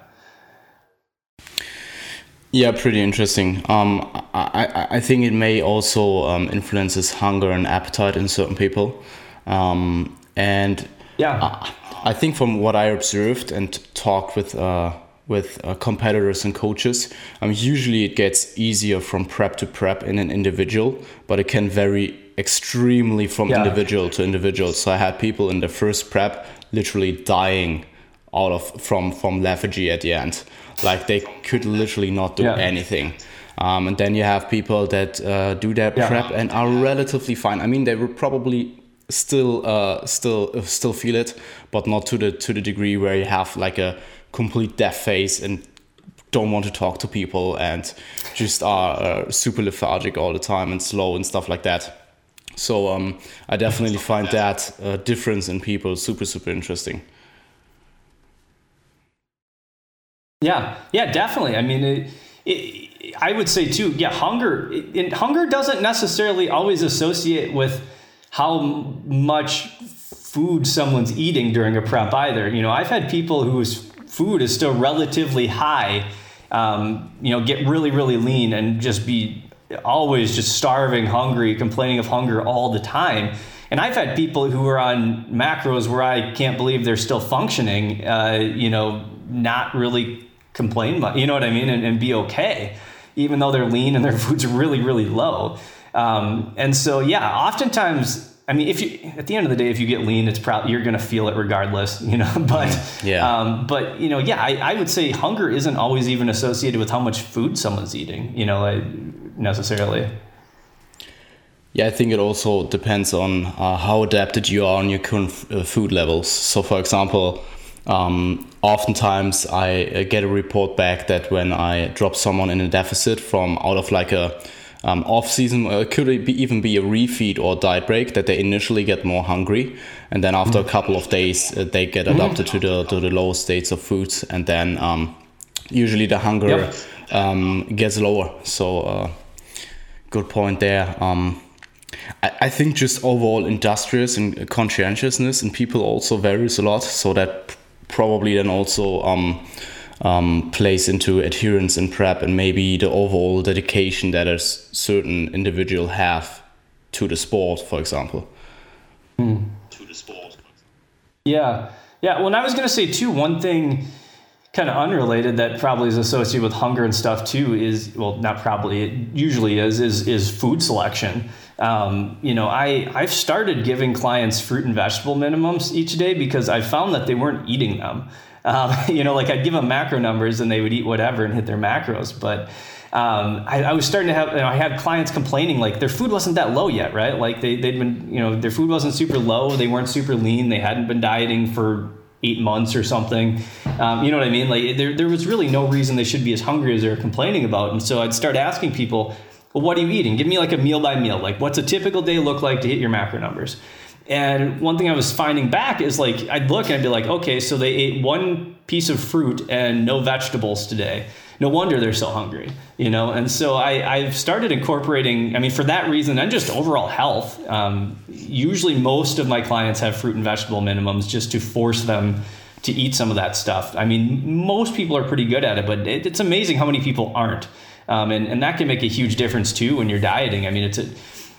Yeah, pretty interesting. Um, I, I think it may also um, influences hunger and appetite in certain people. Um, and yeah, I, I, think from what I observed and talked with uh, with uh, competitors and coaches. Um, usually it gets easier from prep to prep in an individual, but it can vary extremely from yeah. individual to individual. So I had people in the first prep literally dying out of from from lethargy at the end, like they could literally not do yeah. anything. Um, and then you have people that uh, do their yeah. prep and are relatively fine. I mean, they will probably still uh, still uh, still feel it, but not to the to the degree where you have like a complete deaf face and don't want to talk to people and just are uh, super lethargic all the time and slow and stuff like that. So um, I definitely find that uh, difference in people super super interesting. Yeah, yeah, definitely. I mean, it, it, I would say too. Yeah, hunger. It, hunger doesn't necessarily always associate with how much food someone's eating during a prep either. You know, I've had people whose food is still relatively high, um, you know, get really, really lean and just be always just starving, hungry, complaining of hunger all the time. And I've had people who are on macros where I can't believe they're still functioning, uh, you know, not really complain much, you know what I mean, and, and, be okay, even though they're lean and their food's *laughs* really, really low. Um, and so, yeah, oftentimes I mean, if you at the end of the day, if you get lean, it's probably you're going to feel it regardless, you know. *laughs* But yeah, um, but you know, yeah, I, I would say hunger isn't always even associated with how much food someone's eating, you know, like, necessarily. Yeah, I think it also depends on uh, how adapted you are on your current uh, food levels. So, for example, um, oftentimes I uh, get a report back that when I drop someone in a deficit from out of like a um, off season, uh, could it be, even be a refeed or diet break, that they initially get more hungry, and then after a couple of days uh, they get adapted to the to the lower states of foods, and then um, usually the hunger Yep. um, gets lower. So, uh, good point there. Um, I, I think just overall industrious and conscientiousness in people also varies a lot. So that probably then also um, plays into adherence and prep and maybe the overall dedication that a certain individual have to the sport, for example. To the sport. Yeah. Yeah. Well, and I was going to say, too, one thing kind of unrelated that probably is associated with hunger and stuff, too, is well, not probably, it usually is, is, is food selection. Um, you know, I, I've started giving clients fruit and vegetable minimums each day because I found that they weren't eating them. Um, *laughs* you know, like I'd give them macro numbers and they would eat whatever and hit their macros. But um, I, I was starting to have, you know, I had clients complaining like their food wasn't that low yet, right? Like they, they'd been, you know, their food wasn't super low. They weren't super lean. They hadn't been dieting for eight months or something. Um, you know what I mean? Like there, there was really no reason they should be as hungry as they're complaining about. And so I'd start asking people, well, what are you eating? Give me like a meal by meal. Like what's a typical day look like to hit your macro numbers? And one thing I was finding back is like I'd look and I'd be like, okay, so they ate one piece of fruit and no vegetables today. No wonder they're so hungry, you know. And so I, I've started incorporating. I mean, for that reason and just overall health. Um, usually, most of my clients have fruit and vegetable minimums just to force them to eat some of that stuff. I mean, most people are pretty good at it, but it, it's amazing how many people aren't. Um, and, and that can make a huge difference too when you're dieting. I mean, it's a,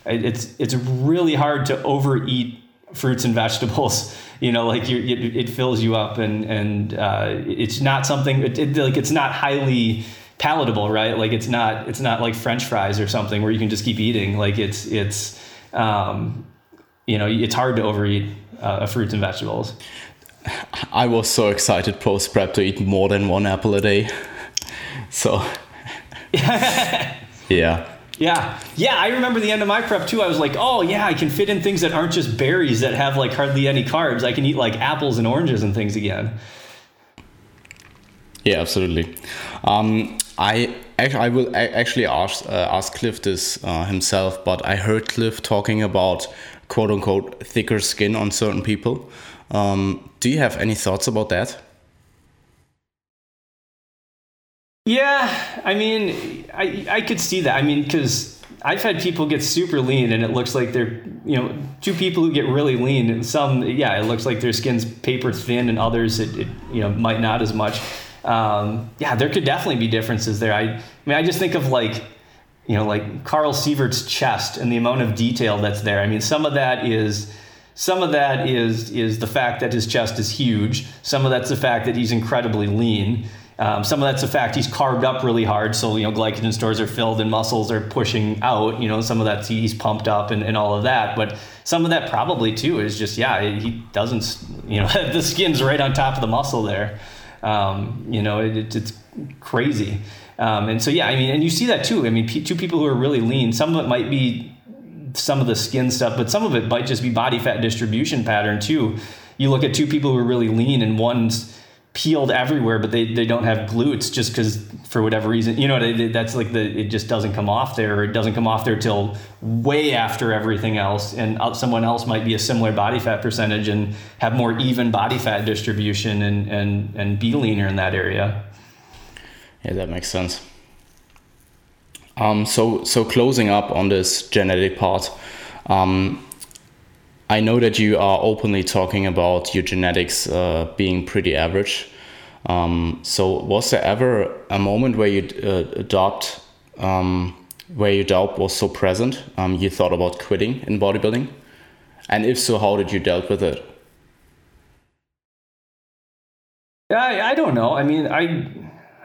it's it's really hard to overeat fruits and *laughs* vegetables. You know, like you it, it fills you up, and and uh, it's not something it, it, like it's not highly palatable, right? Like it's not it's not like French fries or something where you can just keep eating. Like it's it's um, you know it's hard to overeat uh, fruits and vegetables. I was so excited post prep to eat more than one apple a day. *laughs* So, *laughs* yeah. Yeah, yeah. I remember the end of my prep too. I was like, oh yeah, I can fit in things that aren't just berries that have like hardly any carbs. I can eat like apples and oranges and things again. Yeah, absolutely. Um, I I will actually ask uh, ask Cliff this uh, himself, but I heard Cliff talking about quote unquote thicker skin on certain people. Um, do you have any thoughts about that? Yeah, I mean, I I could see that. I mean, because I've had people get super lean, and it looks like they're you know two people who get really lean, and some yeah, it looks like their skin's paper thin, and others it, it you know might not as much. Um, yeah, there could definitely be differences there. I, I mean, I just think of like you know like Carl Sievert's chest and the amount of detail that's there. I mean, some of that is some of that is is the fact that his chest is huge. Some of that's the fact that he's incredibly lean. Um, some of that's a fact he's carved up really hard, so you know glycogen stores are filled and muscles are pushing out. You know, some of that he's pumped up and, and all of that. But some of that probably too is just yeah, he doesn't. You know, *laughs* the skin's right on top of the muscle there. Um, you know, it, it's crazy. Um, and so yeah, I mean, and you see that too. I mean, p- two people who are really lean. Some of it might be some of the skin stuff, but some of it might just be body fat distribution pattern too. You look at two people who are really lean and one's peeled everywhere, but they, they don't have glutes just because for whatever reason, you know, that's like the, it just doesn't come off there or it doesn't come off there till way after everything else. And someone else might be a similar body fat percentage and have more even body fat distribution and, and, and be leaner in that area. Yeah, that makes sense. Um, so, so closing up on this genetic part, um, I know that you are openly talking about your genetics uh, being pretty average. Um, so, was there ever a moment where you uh, adopt, um, where your doubt was so present, um, you thought about quitting in bodybuilding? And if so, how did you dealt with it? Yeah, I, I don't know. I mean, I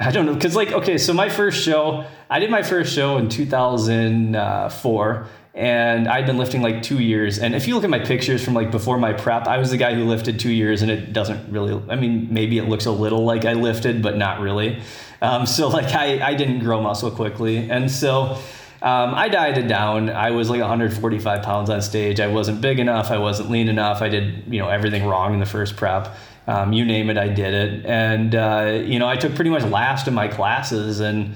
I don't know because like okay, so my first show, I did my first show in 2004, and I'd been lifting like two years. And if you look at my pictures from like before my prep, I was the guy who lifted two years, and it doesn't really. I mean, maybe it looks a little like I lifted, but not really. Um, so like I I didn't grow muscle quickly, and so. Um, I dieted down. I was like 145 pounds on stage. I wasn't big enough. I wasn't lean enough. I did, you know, everything wrong in the first prep. Um, you name it, I did it. And, uh, you know, I took pretty much last in my classes. And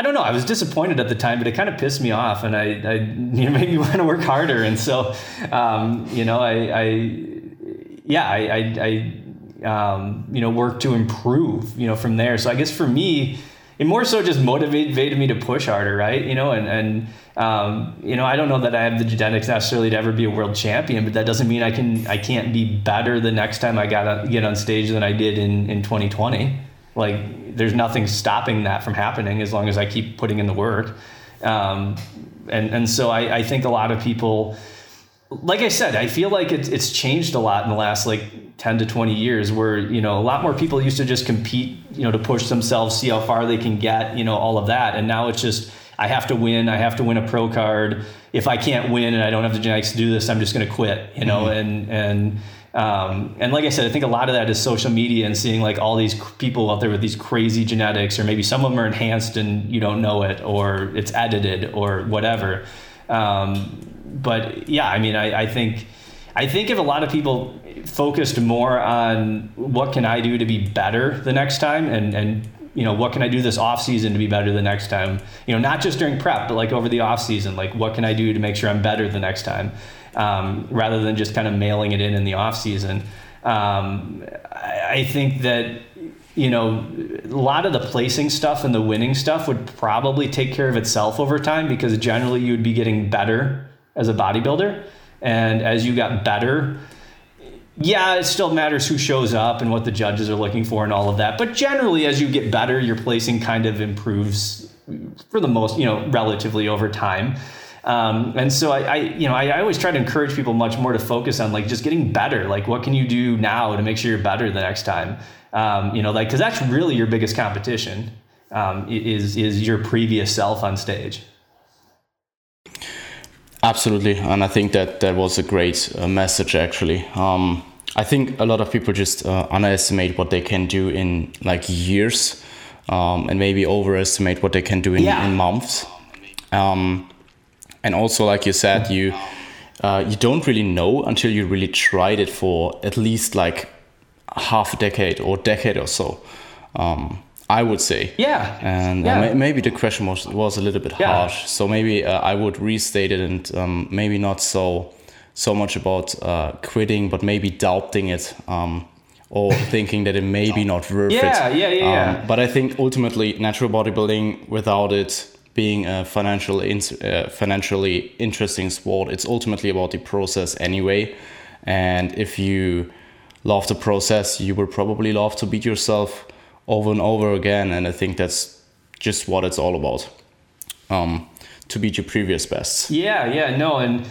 I don't know, I was disappointed at the time, but it kind of pissed me off. And I, I you know, *laughs* made me want to work harder. And so, um, you know, I, I yeah, I, I, I um, you know, worked to improve, you know, from there. So I guess for me, it more so just motivated me to push harder, right? You know, and and um, you know, I don't know that I have the genetics necessarily to ever be a world champion, but that doesn't mean I can I can't be better the next time I got get on stage than I did in in 2020. Like, there's nothing stopping that from happening as long as I keep putting in the work. Um, and and so I, I think a lot of people like I said, I feel like it's it's changed a lot in the last like 10 to 20 years where, you know, a lot more people used to just compete, you know, to push themselves, see how far they can get, you know, all of that. And now it's just I have to win, I have to win a pro card. If I can't win and I don't have the genetics to do this, I'm just going to quit, you know, mm-hmm. and and um, and like I said, I think a lot of that is social media and seeing like all these people out there with these crazy genetics, or maybe some of them are enhanced and you don't know it, or it's edited, or whatever. Um, but yeah, I mean, I, I think I think if a lot of people focused more on what can I do to be better the next time, and and you know what can I do this off season to be better the next time, you know, not just during prep, but like over the off season, like what can I do to make sure I'm better the next time, um, rather than just kind of mailing it in in the off season. Um, I, I think that you know, a lot of the placing stuff and the winning stuff would probably take care of itself over time because generally you would be getting better as a bodybuilder. And as you got better, yeah, it still matters who shows up and what the judges are looking for and all of that. But generally, as you get better, your placing kind of improves for the most, you know, relatively over time. Um, and so I, I, you know, I, I, always try to encourage people much more to focus on like just getting better. Like, what can you do now to make sure you're better the next time? Um, you know, like because that's really your biggest competition um, is is your previous self on stage. Absolutely, and I think that that was a great uh, message. Actually, um, I think a lot of people just uh, underestimate what they can do in like years, um, and maybe overestimate what they can do in, yeah. in months. Um, and also, like you said, you uh, you don't really know until you really tried it for at least like half a decade or decade or so. Um, I would say. Yeah. And uh, yeah. Uh, maybe the question was was a little bit yeah. harsh. So maybe uh, I would restate it and um, maybe not so so much about uh, quitting, but maybe doubting it. Um, or *laughs* thinking that it may be not worth yeah, it. Yeah, yeah, yeah. Um, but I think ultimately, natural bodybuilding, without it being a financial in, uh, financially interesting sport, it's ultimately about the process anyway. And if you love the process, you will probably love to beat yourself over and over again. And I think that's just what it's all about um, to beat your previous bests. Yeah, yeah, no, and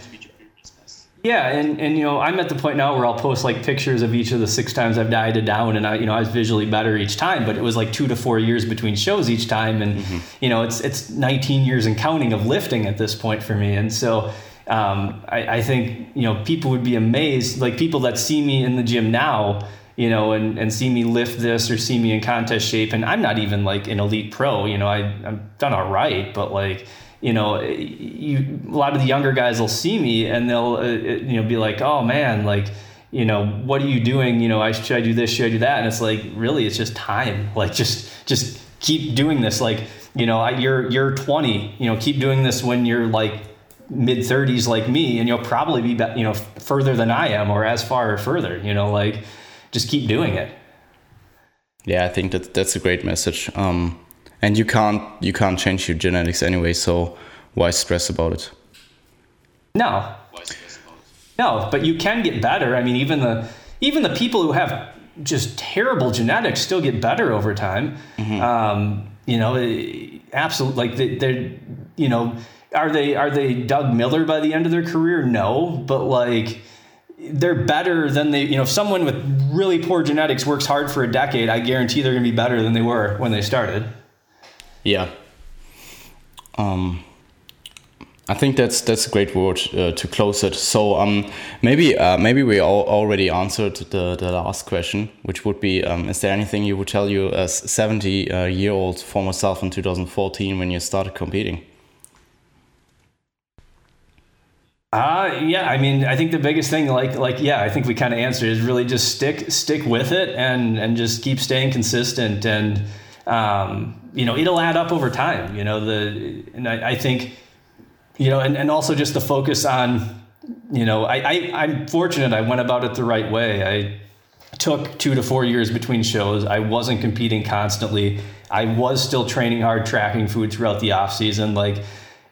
yeah, and, and you know, I'm at the point now where I'll post like pictures of each of the six times I've dieted down, and I, you know, I was visually better each time, but it was like two to four years between shows each time, and mm-hmm. you know, it's it's 19 years and counting of lifting at this point for me, and so um, I, I think you know people would be amazed, like people that see me in the gym now you know, and, and see me lift this or see me in contest shape. And I'm not even like an elite pro, you know, I, I've done all right, but like, you know, you, a lot of the younger guys will see me and they'll, uh, you know, be like, oh man, like, you know, what are you doing? You know, I should I do this? Should I do that? And it's like, really, it's just time. *laughs* Like, just, just keep doing this. Like, you know, I, you're, you're 20, you know, keep doing this when you're like mid 30s like me, and you'll probably be, you know, further than I am or as far or further, you know, like, just keep doing it. Yeah, I think that that's a great message. Um, and you can't you can't change your genetics anyway, so why stress about it? No. No, but you can get better. I mean, even the even the people who have just terrible genetics still get better over time. Mm-hmm. Um, you know, absolutely. Like they, they're, you know, are they are they Doug Miller by the end of their career? No, but like they're better than they, you know, if someone with really poor genetics works hard for a decade, I guarantee they're going to be better than they were when they started. Yeah. Um, I think that's that's a great word uh, to close it. So um, maybe uh, maybe we all already answered the, the last question, which would be: um, Is there anything you would tell you as seventy uh, year old former self in 2014 when you started competing? Uh, yeah, I mean, I think the biggest thing, like, like, yeah, I think we kind of answered is really just stick, stick with it and, and just keep staying consistent. And, um, you know, it'll add up over time, you know, the, and I, I think, you know, and, and also just the focus on, you know, I, I, I'm fortunate I went about it the right way. I took two to four years between shows. I wasn't competing constantly. I was still training hard, tracking food throughout the off season. Like,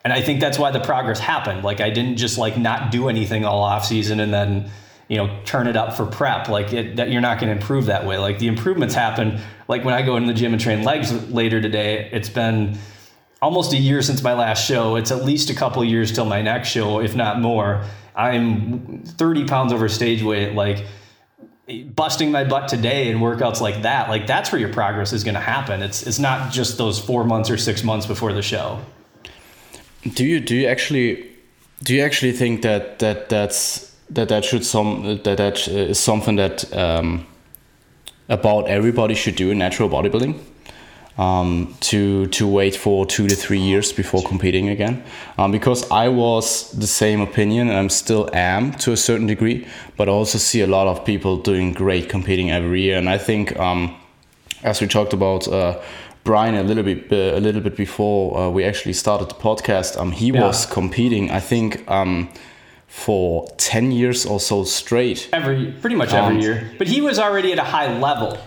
and I think that's why the progress happened. Like I didn't just like not do anything all off season and then you know turn it up for prep. Like it, that you're not going to improve that way. Like the improvements happen. Like when I go into the gym and train legs later today, it's been almost a year since my last show. It's at least a couple years till my next show, if not more. I'm 30 pounds over stage weight. Like busting my butt today in workouts like that. Like that's where your progress is going to happen. It's it's not just those four months or six months before the show. Do you do you actually do you actually think that that that's that that should some that that is something that um, about everybody should do in natural bodybuilding? Um, to to wait for two to three years before competing again, um, because I was the same opinion and I'm still am to a certain degree, but I also see a lot of people doing great competing every year, and I think um, as we talked about. Uh, Brian a little bit uh, a little bit before uh, we actually started the podcast. Um, he yeah. was competing, I think, um, for ten years or so straight. Every pretty much every um, year, but he was already at a high level.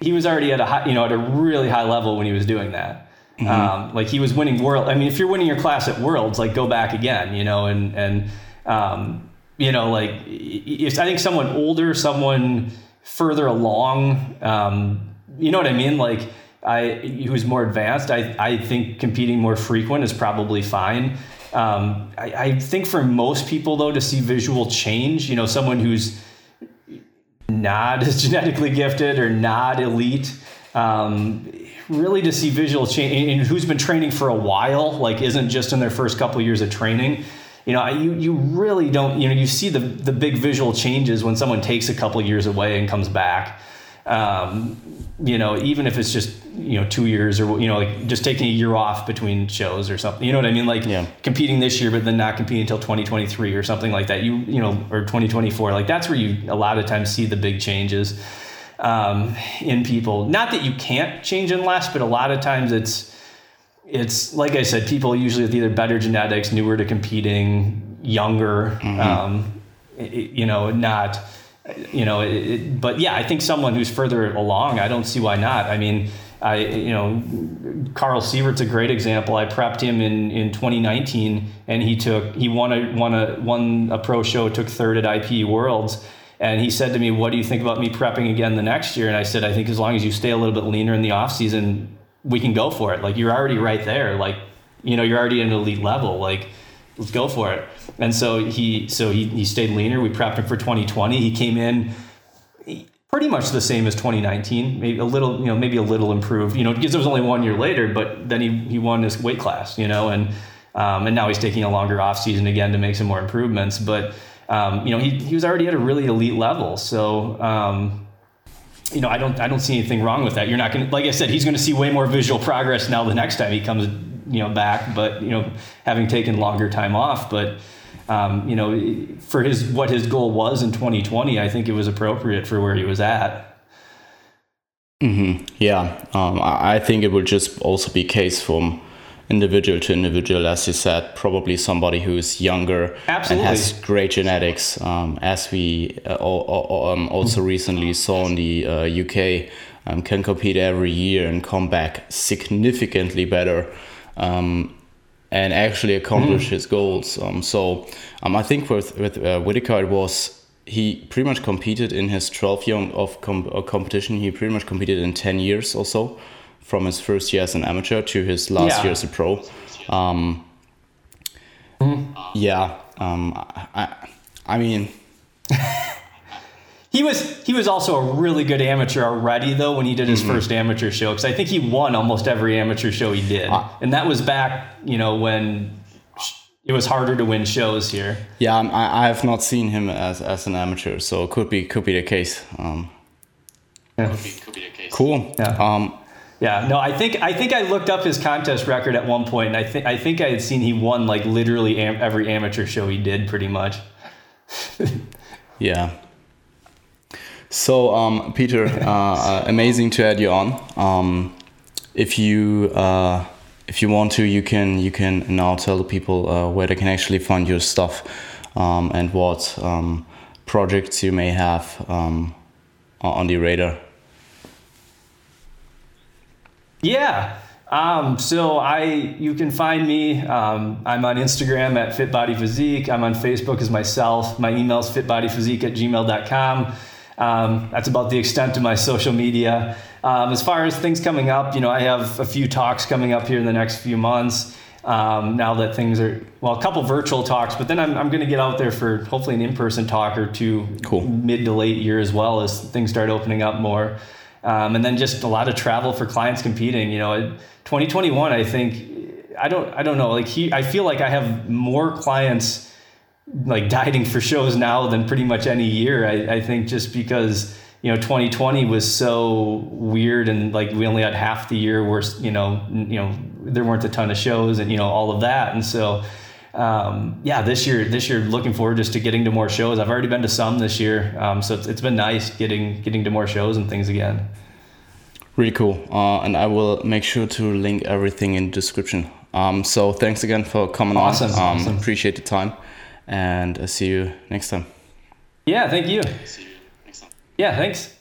He was already at a high, you know, at a really high level when he was doing that. Mm-hmm. Um, like he was winning world. I mean, if you're winning your class at worlds, like go back again, you know, and and um, you know, like if I think someone older, someone further along, um, you know what I mean, like I who's more advanced, I, I think competing more frequent is probably fine. Um, I, I think for most people though to see visual change, you know, someone who's not as *laughs* genetically gifted or not elite, um, really to see visual change and who's been training for a while, like isn't just in their first couple of years of training. You know, you, you really don't, you know, you see the, the big visual changes when someone takes a couple of years away and comes back. Um, you know, even if it's just you know two years or you know like just taking a year off between shows or something. You know what I mean? Like yeah. competing this year, but then not competing until 2023 or something like that. You you know or 2024. Like that's where you a lot of times see the big changes um, in people. Not that you can't change in less, but a lot of times it's it's like I said, people usually with either better genetics, newer to competing, younger. Mm-hmm. Um, you know, not you know, it, but yeah, I think someone who's further along, I don't see why not. I mean, I, you know, Carl Sievert's a great example. I prepped him in, in 2019 and he took, he won a, won a, won a pro show, took third at IP Worlds. And he said to me, what do you think about me prepping again the next year? And I said, I think as long as you stay a little bit leaner in the off season, we can go for it. Like you're already right there. Like, you know, you're already at an elite level. Like, let's go for it. And so he so he, he stayed leaner. We prepped him for 2020. He came in pretty much the same as 2019, maybe a little, you know, maybe a little improved, you know, because it was only one year later, but then he, he won his weight class, you know, and, um, and now he's taking a longer off season again to make some more improvements. But, um, you know, he, he was already at a really elite level. So, um, you know, I don't, I don't see anything wrong with that. You're not going to, like I said, he's going to see way more visual progress now the next time he comes you know back, but you know having taken longer time off. But um, you know for his what his goal was in 2020, I think it was appropriate for where he was at. Mm-hmm. Yeah, um, I think it will just also be case from individual to individual, as you said, probably somebody who is younger Absolutely. and has great genetics, um, as we uh, um, also recently saw in the uh, UK, um, can compete every year and come back significantly better um, and actually accomplish mm. his goals. Um, so um, I think with with uh, Whitaker it was he pretty much competed in his 12 year of com- uh, competition. He pretty much competed in 10 years or so, from his first year as an amateur to his last yeah. year as a pro. Um, mm. Yeah, um, I, I mean. *laughs* He was he was also a really good amateur already though when he did his mm-hmm. first amateur show because I think he won almost every amateur show he did, uh, and that was back you know when it was harder to win shows here. Yeah, I, I have not seen him as, as an amateur, so it could be could be the case. Um, Yeah. could, be, could be the case. Cool. Yeah. Um, Yeah, no, I think I think I looked up his contest record at one point, and I think I think I had seen he won like literally am- every amateur show he did, pretty much. *laughs* Yeah. So, um, Peter, uh, uh, amazing to add you on. Um, if you uh, if you want to, you can you can now tell the people uh, where they can actually find your stuff um, and what um, projects you may have um, on the radar. Yeah. Um, so I, you can find me. Um, I'm on Instagram at Fit Body Physique. I'm on Facebook as myself. My email is fitbodyphysique at gmail.com. Um, that's about the extent of my social media. Um, as far as things coming up, you know, I have a few talks coming up here in the next few months. Um, now that things are well, a couple virtual talks, but then I'm, I'm going to get out there for hopefully an in-person talk or two, Cool. mid to late year as well as things start opening up more. Um, and then just a lot of travel for clients competing. You know, 2021, I think I don't I don't know. Like he, I feel like I have more clients like dieting for shows now than pretty much any year. I, I think just because you know 2020 was so weird and like we only had half the year where you know you know there weren't a ton of shows and you know all of that and so um, yeah this year this year looking forward just to getting to more shows i've already been to some this year um, so it's, it's been nice getting getting to more shows and things again Really cool. Uh, and I will make sure to link everything in the description. Um, so thanks again for coming Awesome, on. Um, awesome. Appreciate the time, and I'll see you next time. yeah thank you See you next time. yeah thanks